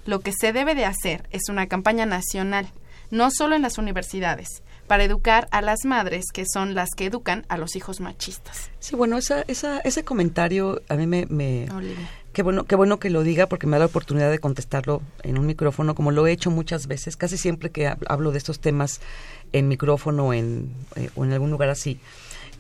A: Lo que se debe de hacer es una campaña nacional, no solo en las universidades, para educar a las madres que son las que educan a los hijos machistas.
B: Sí, bueno, esa, esa, ese comentario a mí me... me qué bueno, qué bueno que lo diga porque me da la oportunidad de contestarlo en un micrófono, como lo he hecho muchas veces, casi siempre que hablo de estos temas en micrófono en, eh, o en algún lugar así.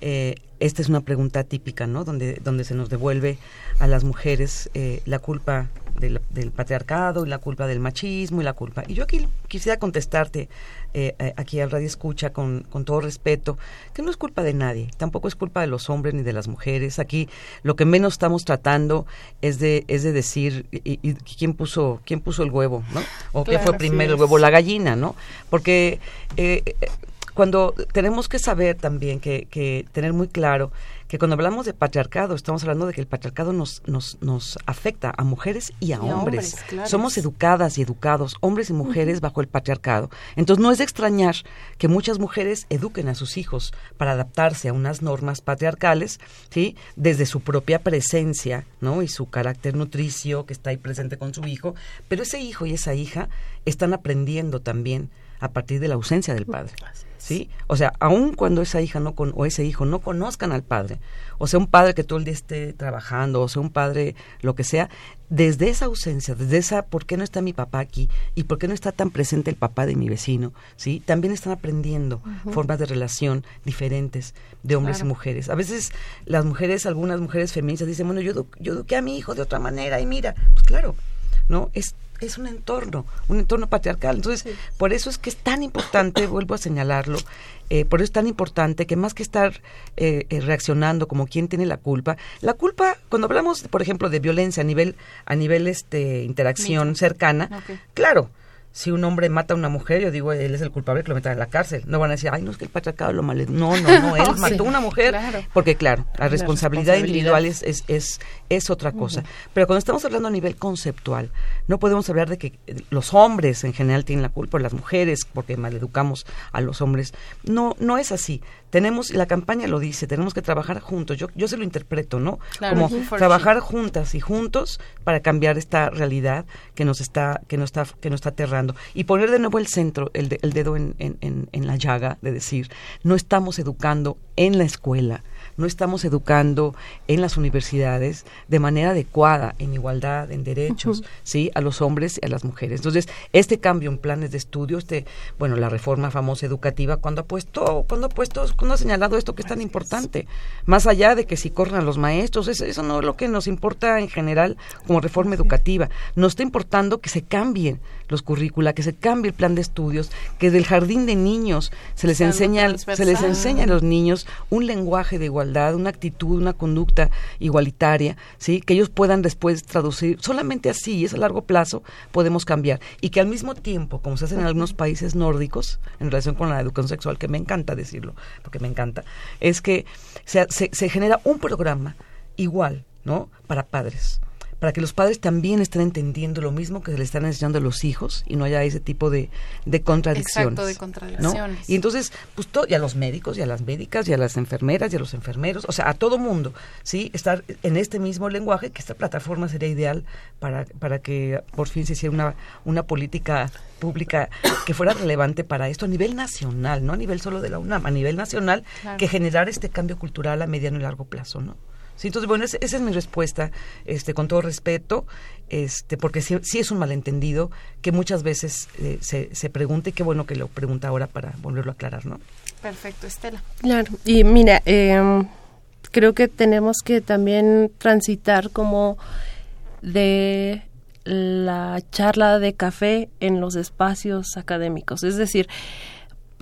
B: Eh, esta es una pregunta típica, ¿no? Donde, donde se nos devuelve a las mujeres eh, la culpa del, patriarcado y la culpa del machismo y la culpa. Y yo aquí quisiera contestarte eh, eh, aquí al radio escucha con, con todo respeto que no es culpa de nadie, tampoco es culpa de los hombres ni de las mujeres. Aquí lo que menos estamos tratando es de es de decir y, quién puso quién puso el huevo, ¿no? O qué fue primero el huevo la gallina, ¿no? Porque cuando tenemos que saber también que, que tener muy claro que cuando hablamos de patriarcado estamos hablando de que el patriarcado nos, nos, nos afecta a mujeres y a hombres. Somos educadas y educados, hombres y mujeres, bajo el patriarcado. Entonces no es de extrañar que muchas mujeres eduquen a sus hijos para adaptarse a unas normas patriarcales, ¿sí? Desde su propia presencia, ¿no? Y su carácter nutricio que está ahí presente con su hijo, pero ese hijo y esa hija están aprendiendo también a partir de la ausencia del padre. ¿Sí? O sea, aun cuando esa hija no con, o ese hijo no conozcan al padre, o sea, un padre que todo el día esté trabajando, o sea, un padre lo que sea, desde esa ausencia, desde esa ¿por qué no está mi papá aquí? y por qué no está tan presente el papá de mi vecino? ¿Sí? También están aprendiendo formas de relación diferentes de hombres y mujeres. A veces las mujeres, algunas mujeres feministas dicen, "Bueno, yo yo eduqué a mi hijo de otra manera" y mira, pues claro, ¿no? Es es un entorno, un entorno patriarcal. Entonces, por eso es que es tan importante, vuelvo a señalarlo, eh, por eso es tan importante que más que estar eh, eh, reaccionando como quien tiene la culpa, la culpa, cuando hablamos, por ejemplo, de violencia a nivel, a nivel este, interacción cercana, claro, si un hombre mata a una mujer, yo digo, él es el culpable que lo metan en la cárcel. No van a decir, ay, no es que el patriarcado lo mal. No, no, no, él mató a una mujer. Porque, claro, la responsabilidad, individual es, es, es, otra cosa. Pero cuando estamos hablando a nivel conceptual, no podemos hablar de que los hombres en general tienen la culpa, o las mujeres, porque maleducamos a los hombres. No, no es así tenemos, la campaña lo dice, tenemos que trabajar juntos. Yo, yo se lo interpreto, ¿no? Como trabajar juntas y juntos para cambiar esta realidad que nos está, que nos está, que nos está aterrando. Y poner de nuevo el centro, el, el dedo en, en, en la llaga de decir, no estamos educando en la escuela, no estamos educando en las universidades de manera adecuada, en igualdad, en derechos, ¿sí? A los hombres y a las mujeres. Entonces, este cambio en planes de estudio, este, bueno, la reforma famosa educativa, cuando ha puesto, cuando ha puesto, cuando ha señalado esto que es tan importante, más allá de que si corran a los maestros, eso, eso no es lo que nos importa en general como reforma educativa. Nos está importando que se cambien los currícula, que se cambie el plan de estudios, que del jardín de niños se les enseña, se les enseña a los niños un lenguaje de igualdad una actitud, una conducta igualitaria, ¿sí? Que ellos puedan después traducir, solamente así, y es a largo plazo, podemos cambiar. Y que al mismo tiempo, como se hace en algunos países nórdicos, en relación con la educación sexual, que me encanta decirlo, porque me encanta, es que se, se, se genera un programa igual, ¿no? Para padres para que los padres también estén entendiendo lo mismo que se le están enseñando a los hijos y no haya ese tipo de, de contradicciones.
A: Exacto, de contradicciones.
B: Y entonces, pues todo, y a los médicos, y a las médicas, y a las enfermeras, y a los enfermeros, o sea, a todo mundo, ¿sí? Estar en este mismo lenguaje, que esta plataforma sería ideal para, para que por fin se hiciera una, una política pública que fuera relevante para esto a nivel nacional, no a nivel solo de la UNAM, a nivel nacional,
A: Claro.
B: que generar este cambio cultural a mediano y largo plazo, ¿no? Sí, entonces, bueno, esa es mi respuesta, este, con todo respeto, este, porque sí, sí es un malentendido que muchas veces eh, se, se pregunta y qué bueno que lo pregunta ahora para volverlo a aclarar, ¿no?
A: Perfecto, Estela.
C: Claro, y mira, eh, creo que tenemos que también transitar como de la charla de café en los espacios académicos, es decir,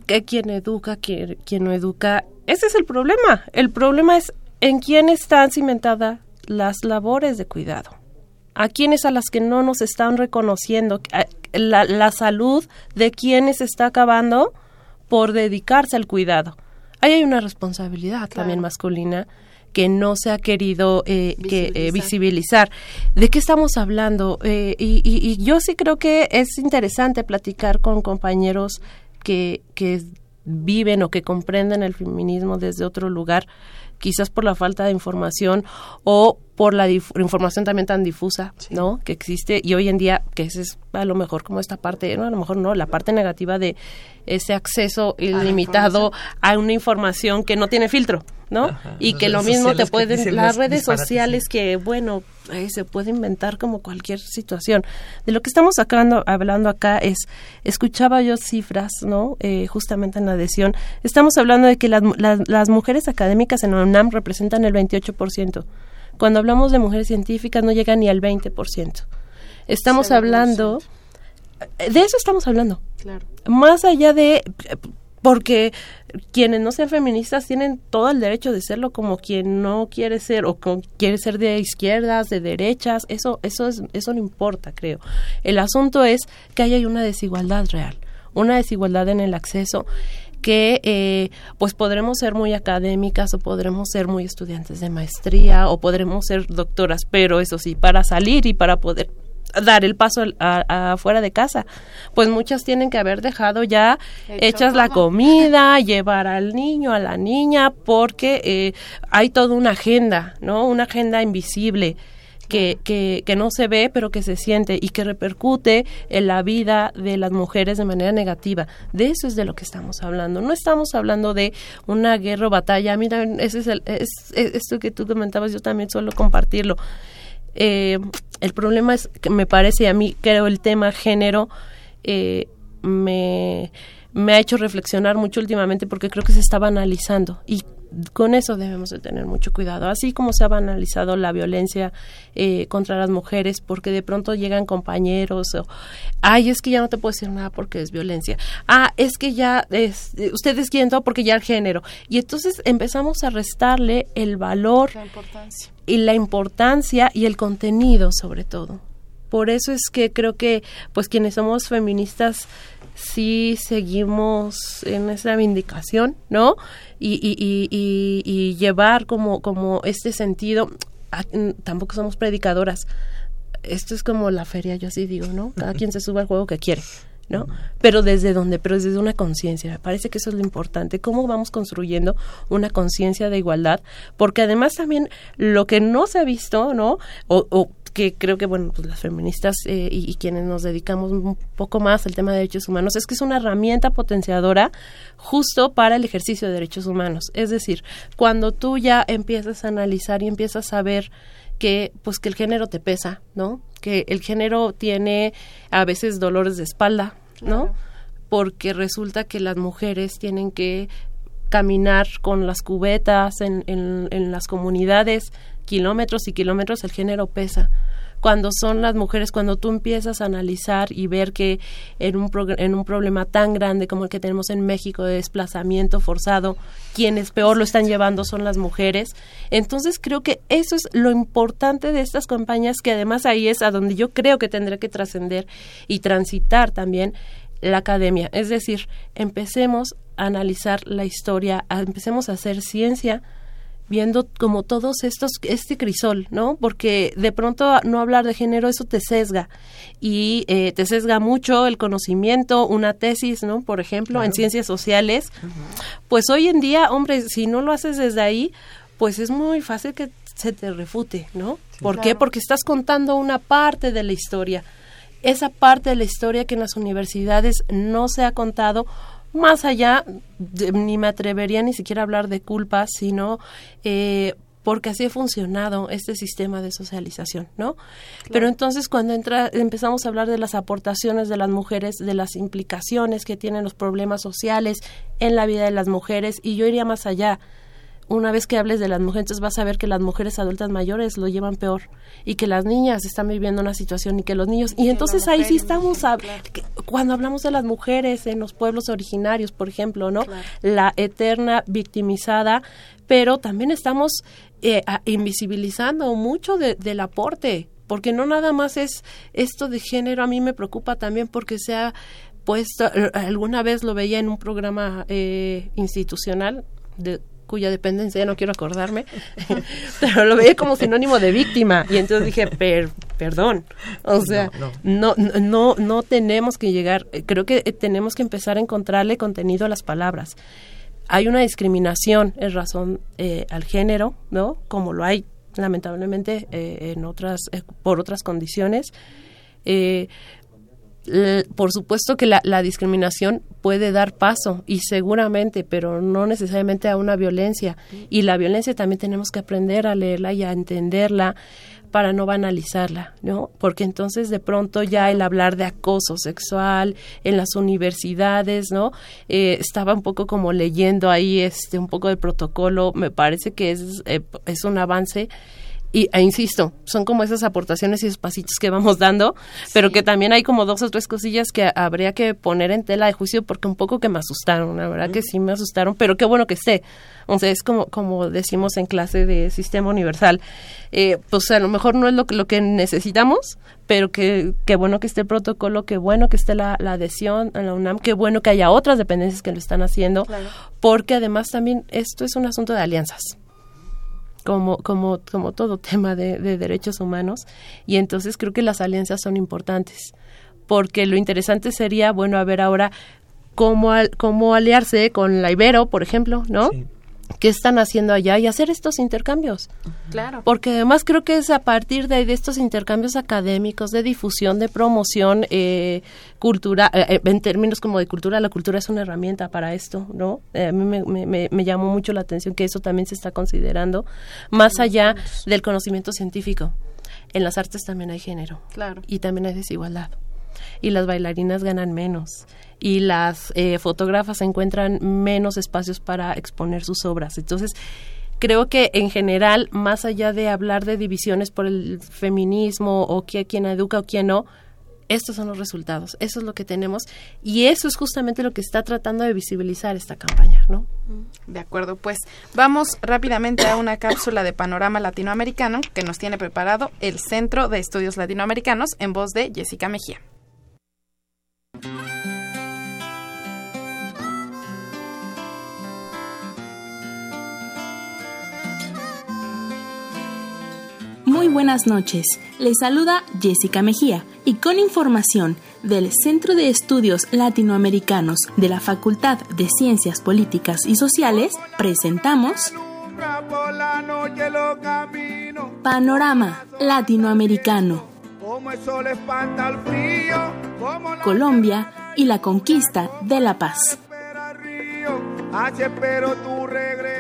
C: que quien educa, quien, quien no educa, ese es el problema. El problema es en quién están cimentadas las labores de cuidado. A quienes a las que no nos están reconociendo la, la salud de quienes está acabando por dedicarse al cuidado. Ahí hay una responsabilidad también masculina que no se ha querido eh, que, eh, visibilizar. ¿De qué estamos hablando? Eh, y, y- y yo sí creo que es interesante platicar con compañeros que, que viven o que comprenden el feminismo desde otro lugar, quizás por la falta de información o por la información también tan difusa, ¿no? Que existe y hoy en día, que ese es a lo mejor como esta parte, no, a lo mejor no, la parte negativa de ese acceso ilimitado a una información que no tiene filtro, ¿no?
B: Ajá.
C: Y que lo mismo te pueden, las redes sociales que, bueno, eh, se puede inventar como cualquier situación. De lo que estamos sacando, hablando acá es, escuchaba yo cifras, ¿no? Eh, justamente en la adhesión, estamos hablando de que las, las, las mujeres académicas en la UNAM representan el 28%. Cuando hablamos de mujeres científicas no llegan ni al 20%. Estamos hablando, eh, de eso estamos hablando
A: Claro.
C: más allá de porque quienes no sean feministas tienen todo el derecho de serlo como quien no quiere ser o con, quiere ser de izquierdas, de derechas, eso eso es eso no importa, creo. El asunto es que haya una desigualdad real, una desigualdad en el acceso que eh, pues podremos ser muy académicas o podremos ser muy estudiantes de maestría o podremos ser doctoras, pero eso sí, para salir y para poder dar el paso afuera de casa. Pues muchas tienen que haber dejado ya hechas la comida, llevar al niño, a la niña, porque eh, hay toda una agenda, ¿no? Una agenda invisible. Que, que, que no se ve pero que se siente y que repercute en la vida de las mujeres de manera negativa. De eso es de lo que estamos hablando. No estamos hablando de una guerra o batalla. Mira, ese es, el, es, es- esto que tú comentabas, yo también suelo compartirlo. Eh, el problema es que me parece a mí, creo, el tema género eh, me, ha hecho reflexionar mucho últimamente porque creo que se está banalizando. Y con eso debemos de tener mucho cuidado, así como se ha banalizado la violencia eh, contra las mujeres porque de pronto llegan compañeros o, ay, es que ya no te puedo decir nada porque es violencia, ah, es que ya, es, ustedes quieren todo porque ya el género, y entonces empezamos a restarle el valor
A: La importancia.
C: y la importancia y el contenido sobre todo. Por eso es que creo que pues quienes somos feministas sí seguimos en esa vindicación, ¿no? Y, y, y, y, y llevar como, como este sentido, ah, tampoco somos predicadoras. Esto es como la feria, yo así digo, ¿no? Cada quien se sube al juego que quiere. ¿no? Pero desde dónde, pero desde una conciencia. Me parece que eso es lo importante. ¿Cómo vamos construyendo una conciencia de igualdad? Porque además también lo que no se ha visto, ¿no? O que creo que, bueno, pues las feministas eh, y, y, quienes nos dedicamos un poco más al tema de derechos humanos, es que es una herramienta potenciadora justo para el ejercicio de derechos humanos. Es decir, cuando tú ya empiezas a analizar y empiezas a ver que pues que el género te pesa, ¿no? Que el género tiene a veces dolores de espalda, ¿no? Porque resulta que las mujeres tienen que caminar con las cubetas en, en, en las comunidades, kilómetros y kilómetros, el género pesa cuando son las mujeres, cuando tú empiezas a analizar y ver que en un, en un problema tan grande como el que tenemos en México de desplazamiento forzado, quienes peor lo están llevando son las mujeres. Entonces creo que eso es lo importante de estas campañas, que además ahí es a donde yo creo que tendrá que trascender y transitar también la academia. Es decir, empecemos a analizar la historia, empecemos a hacer ciencia, viendo como todos estos, este crisol, ¿no? Porque de pronto no hablar de género, eso te sesga y eh, te sesga mucho el conocimiento, una tesis, ¿no? Por ejemplo, en ciencias sociales. Pues hoy en día, hombre, si no lo haces desde ahí, pues es muy fácil que se te refute, ¿no? ¿Por qué? Porque estás contando una parte de la historia. Esa parte de la historia que en las universidades no se ha contado más allá, ni me atrevería ni siquiera a hablar de culpa, sino eh, porque así ha funcionado este sistema de socialización, ¿no? Pero entonces cuando entra, empezamos a hablar de las aportaciones de las mujeres, de las implicaciones que tienen los problemas sociales en la vida de las mujeres, y yo iría más allá, una vez que hables de las mujeres, vas a ver que las mujeres adultas mayores lo llevan peor y que las niñas están viviendo una situación y que los niños y entonces ahí sí estamos a, cuando hablamos de las mujeres en los pueblos originarios, por ejemplo, ¿no? La eterna victimizada, pero también estamos eh, invisibilizando mucho del aporte, porque no nada más es esto de género, a mí me preocupa también porque sea puesto, eh, alguna vez lo veía en un programa eh, institucional de cuya dependencia ya no quiero acordarme, pero lo veía como sinónimo de víctima y entonces dije, perdón, o sea, no no. no, tenemos que llegar, creo que tenemos que empezar a encontrarle contenido a las palabras. Hay una discriminación en razón eh, al género, ¿no? Como lo hay lamentablemente eh, en otras eh, por otras condiciones. Eh, por supuesto que la, la, discriminación puede dar paso y seguramente, pero no necesariamente a una violencia. Y la violencia también tenemos que aprender a leerla y a entenderla para no banalizarla, ¿no? Porque entonces de pronto ya el hablar de acoso sexual en las universidades, ¿no? Eh, estaba un poco como leyendo ahí este un poco del protocolo, me parece que es, eh, es un avance y e insisto, son como esas aportaciones y esos pasitos que vamos dando, pero que también hay como dos o tres cosillas que habría que poner en tela de juicio porque un poco que me asustaron, la verdad que sí me asustaron, pero qué bueno que esté. O sea, es como, como decimos en clase de sistema universal, eh, pues a lo mejor no es lo, lo que necesitamos, pero que, qué bueno que esté el protocolo, qué bueno que esté la, adhesión a la UNAM, qué bueno que haya otras dependencias que lo están haciendo, porque además también esto es un asunto de alianzas como, como, como todo tema de, derechos humanos. Y entonces creo que las alianzas son importantes, porque lo interesante sería, bueno, a ver ahora cómo, cómo aliarse con la Ibero, por ejemplo, ¿no? Qué están haciendo allá y hacer estos intercambios.
A: Claro.
C: Porque además creo que es a partir de, de estos intercambios académicos, de difusión, de promoción eh, cultura, eh, eh, en términos como de cultura, la cultura es una herramienta para esto, ¿no? a mí me, me, me, llamó mucho la atención que eso también se está considerando, más allá del conocimiento científico. En las artes también hay género.
A: Claro.
C: Y también hay desigualdad. Y las bailarinas ganan menos y las eh, fotógrafas encuentran menos espacios para exponer sus obras. Entonces, creo que en general, más allá de hablar de divisiones por el feminismo o quién educa o quién no, estos son los resultados, eso es lo que tenemos y eso es justamente lo que está tratando de visibilizar esta campaña, ¿no?
A: De acuerdo, pues vamos rápidamente a una cápsula de panorama latinoamericano que nos tiene preparado el Centro de Estudios Latinoamericanos en voz de Jessica Mejía.
F: Muy buenas noches. Les saluda Jessica Mejía y con información del Centro de Estudios Latinoamericanos de la Facultad de Ciencias Políticas y Sociales, presentamos Panorama Latinoamericano. Colombia y la conquista de la paz.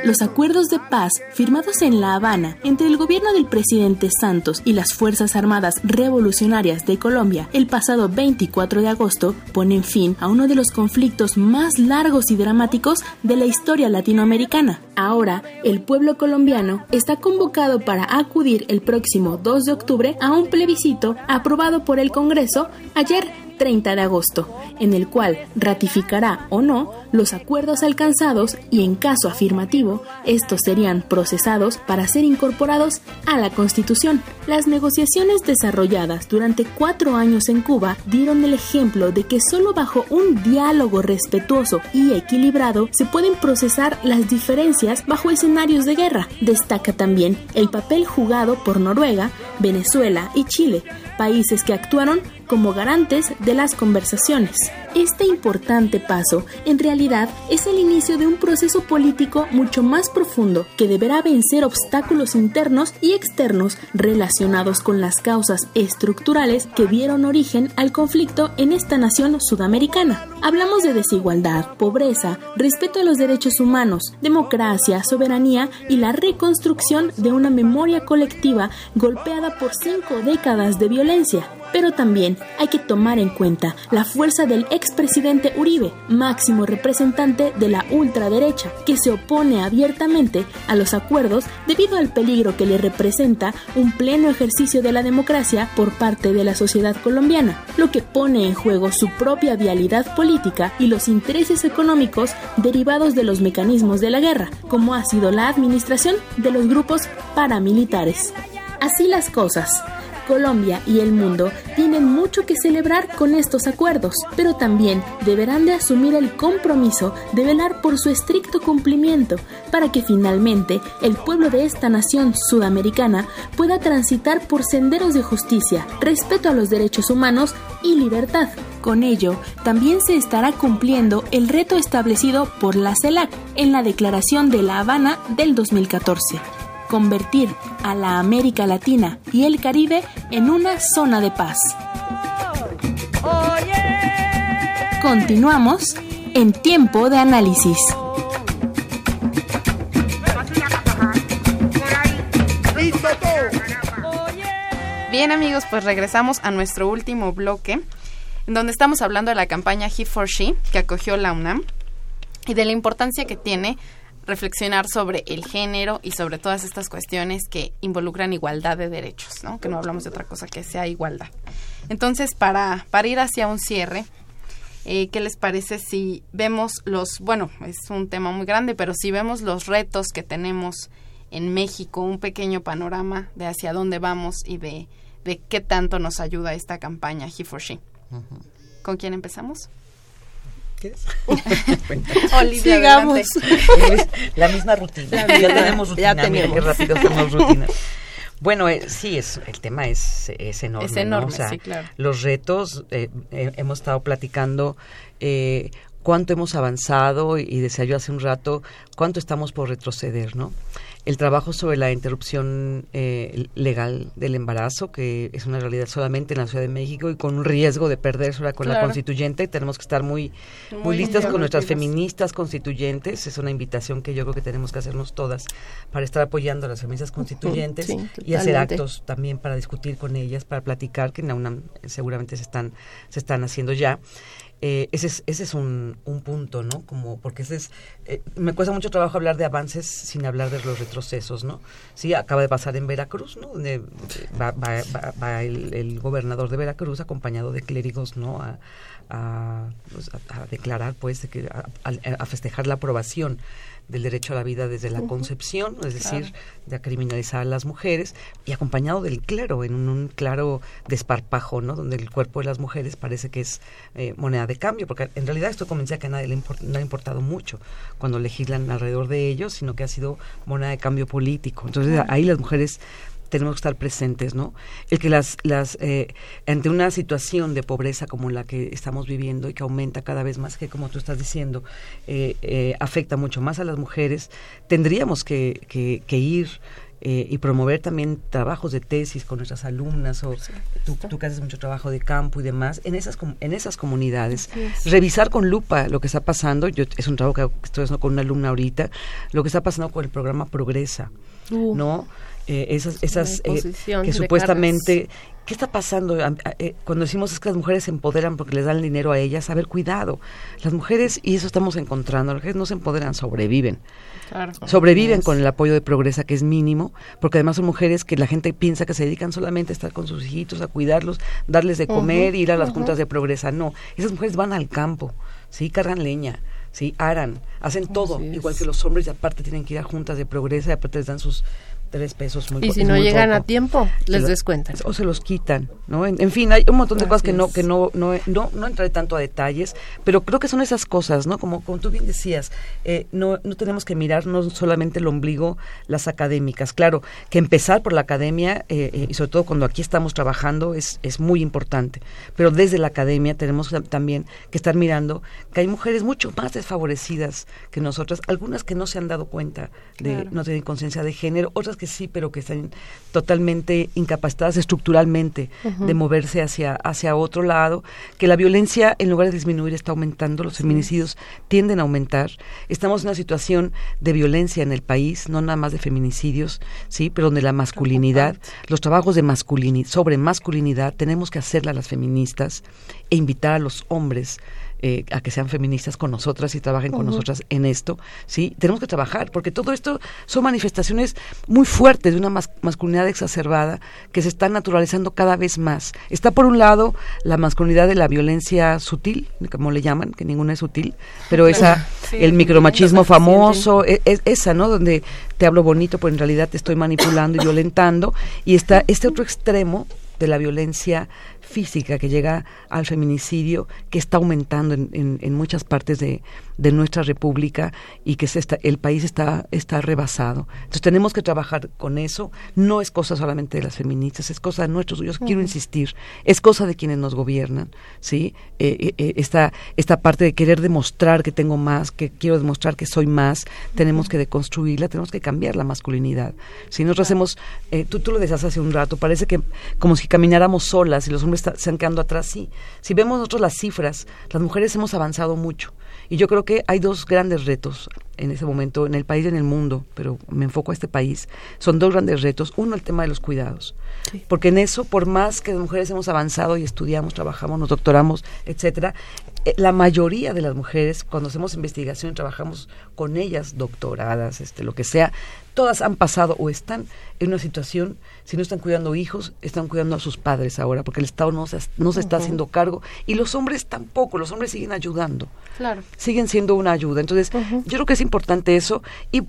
F: Los acuerdos de paz firmados en La Habana entre el gobierno del presidente Santos y las Fuerzas Armadas Revolucionarias de Colombia el pasado 24 de agosto ponen fin a uno de los conflictos más largos y dramáticos de la historia latinoamericana. Ahora, el pueblo colombiano está convocado para acudir el próximo 2 de octubre a un plebiscito aprobado por el Congreso ayer 30 de agosto, en el cual ratificará o no los acuerdos alcanzados y en caso afirmativo, estos serían procesados para ser incorporados a la Constitución. Las negociaciones desarrolladas durante cuatro años en Cuba dieron el ejemplo de que solo bajo un diálogo respetuoso y equilibrado se pueden procesar las diferencias bajo escenarios de guerra. Destaca también el papel jugado por Noruega, Venezuela y Chile, países que actuaron como garantes de las conversaciones. Este importante paso en realidad es el inicio de un proceso político mucho más profundo que deberá vencer obstáculos internos y externos relacionados con las causas estructurales que dieron origen al conflicto en esta nación sudamericana. Hablamos de desigualdad, pobreza, respeto a los derechos humanos, democracia, soberanía y la reconstrucción de una memoria colectiva golpeada por cinco décadas de violencia. Pero también hay que tomar en cuenta la fuerza del expresidente Uribe, máximo representante de la ultraderecha, que se opone abiertamente a los acuerdos debido al peligro que le representa un pleno ejercicio de la democracia por parte de la sociedad colombiana, lo que pone en juego su propia vialidad política y los intereses económicos derivados de los mecanismos de la guerra, como ha sido la administración de los grupos paramilitares. Así las cosas. Colombia y el mundo tienen mucho que celebrar con estos acuerdos, pero también deberán de asumir el compromiso de velar por su estricto cumplimiento para que finalmente el pueblo de esta nación sudamericana pueda transitar por senderos de justicia, respeto a los derechos humanos y libertad. Con ello, también se estará cumpliendo el reto establecido por la CELAC en la Declaración de La Habana del 2014 convertir a la América Latina y el Caribe en una zona de paz. Continuamos en tiempo de análisis.
A: Bien amigos, pues regresamos a nuestro último bloque, en donde estamos hablando de la campaña He for She que acogió la UNAM y de la importancia que tiene reflexionar sobre el género y sobre todas estas cuestiones que involucran igualdad de derechos, ¿no? Que no hablamos de otra cosa que sea igualdad. Entonces, para, para ir hacia un cierre, eh, ¿qué les parece si vemos los, bueno, es un tema muy grande, pero si vemos los retos que tenemos en México, un pequeño panorama de hacia dónde vamos y de, de qué tanto nos ayuda esta campaña He for She? ¿Con quién empezamos?
B: Olivia, Sigamos. La misma rutina. ya tenemos rutina. Ya tenemos. qué rápido hacemos rutina. Bueno, eh, sí, es, el tema es, es enorme.
A: Es enorme, sí, claro.
B: Los retos, eh, eh, hemos estado platicando eh, cuánto hemos avanzado y, y decía yo hace un rato, cuánto estamos por retroceder, ¿no? El trabajo sobre la interrupción eh, legal del embarazo, que es una realidad solamente en la Ciudad de México y con un riesgo de perderse con la constituyente. Tenemos que estar muy, muy, listas con nuestras feministas constituyentes. Es una invitación que yo creo que tenemos que hacernos todas para estar apoyando a las feministas constituyentes y hacer actos también para discutir con ellas, para platicar, que en la UNAM seguramente se están, se están haciendo ya. Eh, ese es, ese es un, un, punto, ¿no? Como, porque ese es, eh, me cuesta mucho trabajo hablar de avances sin hablar de los retrocesos, ¿no? Sí, acaba de pasar en Veracruz, ¿no? Donde eh, va, va, va, el, gobernador de Veracruz acompañado de clérigos, ¿no? A, a, pues, declarar, pues, que, a, festejar la aprobación del derecho a la vida desde la concepción, es decir, de criminalizar a las mujeres, y acompañado del clero, en un, claro desparpajo, ¿no? Donde el cuerpo de las mujeres parece que es eh, moneda de cambio, porque en realidad esto convencía que a nadie le no ha importado mucho cuando legislan alrededor de ellos, sino que ha sido moneda de cambio político. Entonces ahí las mujeres tenemos que estar presentes, ¿no? El que las, las eh, ante una situación de pobreza como la que estamos viviendo y que aumenta cada vez más, que como tú estás diciendo, eh, eh, afecta mucho más a las mujeres, tendríamos que, que, que ir eh, y promover también trabajos de tesis con nuestras alumnas o tú, tú, que haces mucho trabajo de campo y demás en esas en esas comunidades. Revisar con lupa lo que está pasando. Yo es un trabajo que estoy haciendo con una alumna ahorita lo que está pasando con el programa Progresa no eh, esas esas eh, que supuestamente ¿Qué está pasando eh, cuando decimos es que las mujeres se empoderan porque les dan el dinero a ellas? A ver, cuidado. Las mujeres, y eso estamos encontrando, las mujeres no se empoderan, sobreviven. Sobreviven con el apoyo de Progresa, que es mínimo, porque además son mujeres que la gente piensa que se dedican solamente a estar con sus hijitos, a cuidarlos, darles de comer, ir a las juntas de Progresa. No, esas mujeres van al campo, ¿sí? Cargan leña, ¿sí? Aran, hacen todo, igual que los hombres, y aparte tienen que ir a juntas de Progresa, y aparte les dan sus tres pesos muy
C: Y si no llegan a tiempo, les descuentan.
B: O se los quitan, ¿no? En, fin, hay un montón de cosas que no que no, no, no, no entraré tanto a detalles, pero creo que son esas cosas, ¿no? Como, como tú bien decías, eh, no, no tenemos que mirar no solamente el ombligo, las académicas. Claro, que empezar por la academia, eh, eh, y sobre todo cuando aquí estamos trabajando, es, es muy importante. Pero desde la academia tenemos también que estar mirando que hay mujeres mucho más desfavorecidas que nosotras, algunas que no se han dado cuenta de, no tienen conciencia de género, otras que sí, pero que están totalmente incapacitadas estructuralmente de moverse hacia, hacia otro lado, que la violencia en lugar de disminuir está aumentando, los feminicidios tienden a aumentar. Estamos en una situación de violencia en el país, no nada más de feminicidios, sí, pero donde la masculinidad, los trabajos de masculinidad, sobre masculinidad, tenemos que hacerla las feministas e invitar a los hombres eh, a que sean feministas con nosotras y trabajen con nosotras en esto, ¿sí? Tenemos que trabajar, porque todo esto son manifestaciones muy fuertes de una masculinidad exacerbada que se está naturalizando cada vez más. Está por un lado la masculinidad de la violencia sutil, como le llaman, que ninguna es sutil, pero esa, el micromachismo famoso, e, es, esa, ¿no? Donde te hablo bonito, pero en realidad te estoy manipulando y violentando, y está este otro extremo de la violencia física que llega al feminicidio, que está aumentando en, en, muchas partes de, de, nuestra república y que se está, el país está, está rebasado. Entonces tenemos que trabajar con eso. No es cosa solamente de las feministas, es cosa de nuestros. Yo quiero insistir, es cosa de quienes nos gobiernan, ¿sí? Eh, eh, eh, esta, esta parte de querer demostrar que tengo más, que quiero demostrar que soy más, tenemos que deconstruirla, tenemos que cambiar la masculinidad. Si nosotros hacemos, tú, tú lo decías hace un rato, parece que como si camináramos solas y los hombres se han quedado atrás, sí. Si vemos nosotros las cifras, las mujeres hemos avanzado mucho. Y yo creo que hay dos grandes retos en ese momento, en el país y en el mundo, pero me enfoco a este país. Son dos grandes retos. Uno, el tema de los cuidados. Porque en eso, por más que las mujeres hemos avanzado y estudiamos, trabajamos, nos doctoramos, etcétera, la mayoría de las mujeres, cuando hacemos investigación, trabajamos con ellas, doctoradas, este, lo que sea, todas han pasado o están en una situación, si no están cuidando hijos, están cuidando a sus padres ahora, porque el Estado no se, no se está haciendo cargo y los hombres tampoco, los hombres siguen ayudando.
C: Claro.
B: Siguen siendo una ayuda. Entonces, yo creo que es importante eso y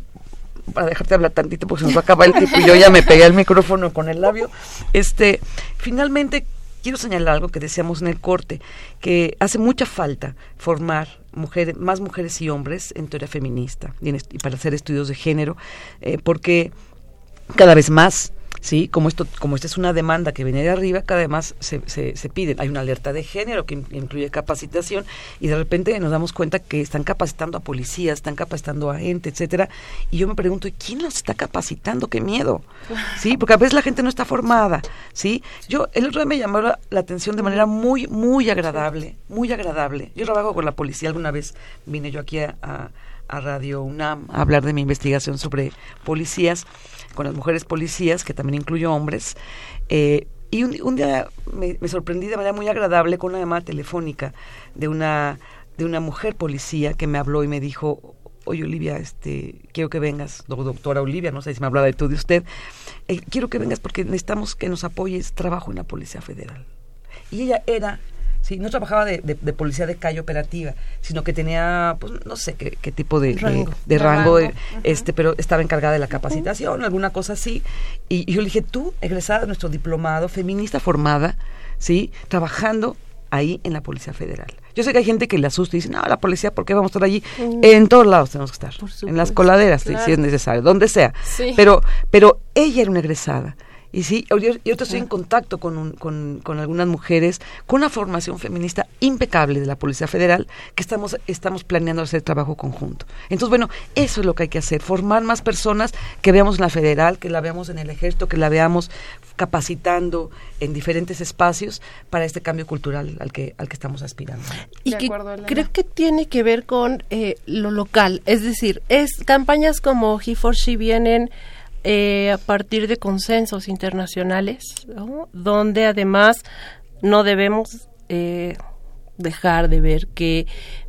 B: para dejarte hablar tantito porque se nos va a acabar el tiempo y yo ya me pegué el micrófono con el labio. Este, finalmente quiero señalar algo que decíamos en el corte, que hace mucha falta formar mujeres, más mujeres y hombres en teoría feminista y, para hacer estudios de género, eh, porque cada vez más ¿sí? Como esto, como esta es una demanda que viene de arriba, cada vez más se, se, se piden. Hay una alerta de género que incluye capacitación y de repente nos damos cuenta que están capacitando a policías, están capacitando a gente, etcétera. Y yo me pregunto, ¿quién los está capacitando? ¡Qué miedo! ¿Sí? Porque a veces la gente no está formada, ¿sí? Yo, el otro día me llamó la, atención de manera muy, muy agradable, muy agradable. Yo trabajo con la policía, alguna vez vine yo aquí a, a Radio UNAM a hablar de mi investigación sobre policías con las mujeres policías, que también incluyo hombres. Eh, y un, día me, sorprendí de manera muy agradable con una llamada telefónica de una, de una mujer policía que me habló y me dijo, oye Olivia, este, quiero que vengas, doctora Olivia, no sé si me hablaba de tú de usted, eh, quiero que vengas porque necesitamos que nos apoyes, trabajo en la Policía Federal. Y ella era Sí, no trabajaba de, de, policía de calle operativa, sino que tenía, pues no sé qué, qué tipo de rango, de, rango, eh, este, pero estaba encargada de la capacitación, alguna cosa así. Y, yo le dije, tú, egresada de nuestro diplomado, feminista formada, ¿sí? Trabajando ahí en la Policía Federal. Yo sé que hay gente que le asusta y dice, no, la policía, ¿por qué vamos a estar allí? En todos lados tenemos que estar. En las coladeras, si es necesario, donde sea. Pero, pero ella era una egresada Y sí, yo, yo estoy en contacto con, con, con, algunas mujeres con una formación feminista impecable de la Policía Federal que estamos, estamos planeando hacer trabajo conjunto. Entonces, bueno, eso es lo que hay que hacer, formar más personas que veamos en la federal, que la veamos en el ejército, que la veamos capacitando en diferentes espacios para este cambio cultural al que, al que estamos aspirando.
C: Y que creo que tiene que ver con eh, lo local, es decir, es campañas como He for She vienen eh, a partir de consensos internacionales, donde además no debemos eh, dejar de ver que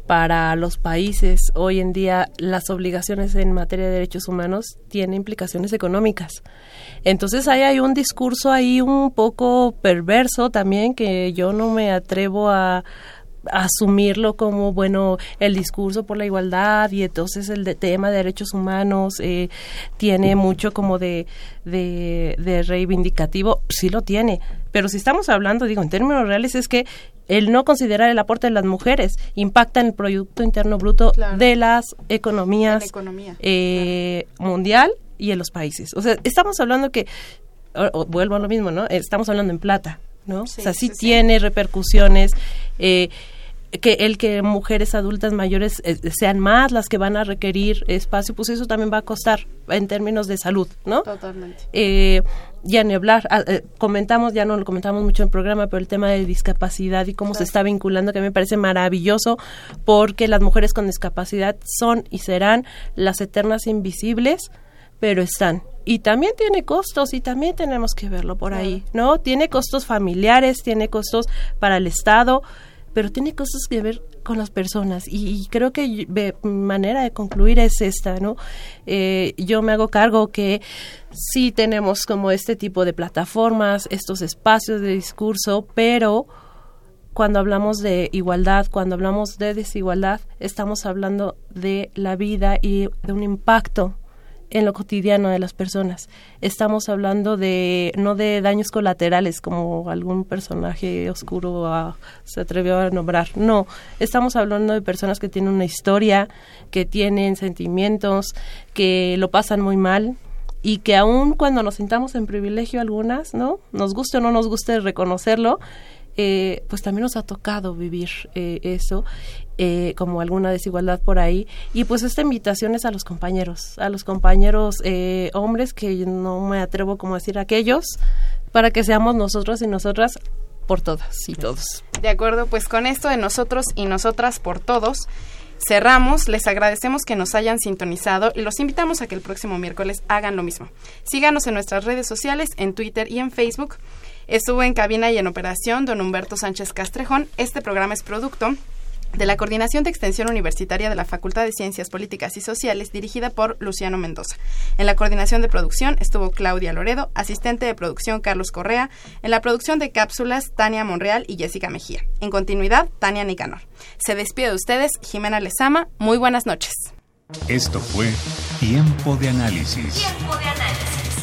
C: para los países hoy en día las obligaciones en materia de derechos humanos tienen implicaciones económicas. Entonces ahí hay un discurso ahí un poco perverso también que yo no me atrevo a, asumirlo como bueno el discurso por la igualdad y entonces el de tema de derechos humanos eh, tiene mucho como de, de, reivindicativo sí lo tiene. Pero si estamos hablando digo en términos reales es que el no considerar el aporte de las mujeres impacta en el producto interno bruto de las economías eh, mundial y en los países. O sea estamos hablando que vuelvo a lo mismo no estamos hablando en plata ¿no? o sea, sí, tiene repercusiones. Eh, que el que mujeres adultas mayores eh, sean más las que van a requerir espacio, pues eso también va a costar en términos de salud, ¿no?
A: Totalmente.
C: Eh, ya ni hablar, ah, comentamos, ya no lo comentamos mucho en el programa, pero el tema de discapacidad y cómo se está vinculando, que me parece maravilloso, porque las mujeres con discapacidad son y serán las eternas invisibles, pero están y también tiene costos y también tenemos que verlo por ahí, ¿no? Tiene costos familiares, tiene costos para el Estado, pero tiene costos que ver con las personas y, creo que mi manera de concluir es esta, ¿no? Eh, yo me hago cargo que sí tenemos como este tipo de plataformas, estos espacios de discurso, pero cuando hablamos de igualdad, cuando hablamos de desigualdad, estamos hablando de la vida y de un impacto en lo cotidiano de las personas. Estamos hablando de no de daños colaterales como algún personaje oscuro ah, se atrevió a nombrar. No, estamos hablando de personas que tienen una historia, que tienen sentimientos, que lo pasan muy mal y que aun cuando nos sintamos en privilegio algunas, ¿no? Nos guste o no nos guste reconocerlo, eh, pues también nos ha tocado vivir eh, eso, eh, como alguna desigualdad por ahí. Y pues esta invitación es a los compañeros, a los compañeros hombres, que no me atrevo como a decir aquellos, para que seamos nosotros y nosotras por todas y todos.
A: De acuerdo, pues con esto de nosotros y nosotras por todos. Cerramos, les agradecemos que nos hayan sintonizado y los invitamos a que el próximo miércoles hagan lo mismo. Síganos en nuestras redes sociales, en Twitter y en Facebook. Estuvo en cabina y en operación don Humberto Sánchez Castrejón. Este programa es producto de la Coordinación de Extensión Universitaria de la Facultad de Ciencias Políticas y Sociales, dirigida por Luciano Mendoza. En la coordinación de producción estuvo Claudia Loredo, asistente de producción Carlos Correa, en la producción de cápsulas Tania Monreal y Jessica Mejía. En continuidad, Tania Nicanor. Se despide de ustedes Jimena Lezama. Muy buenas noches.
G: Esto fue Tiempo de Análisis. Tiempo de Análisis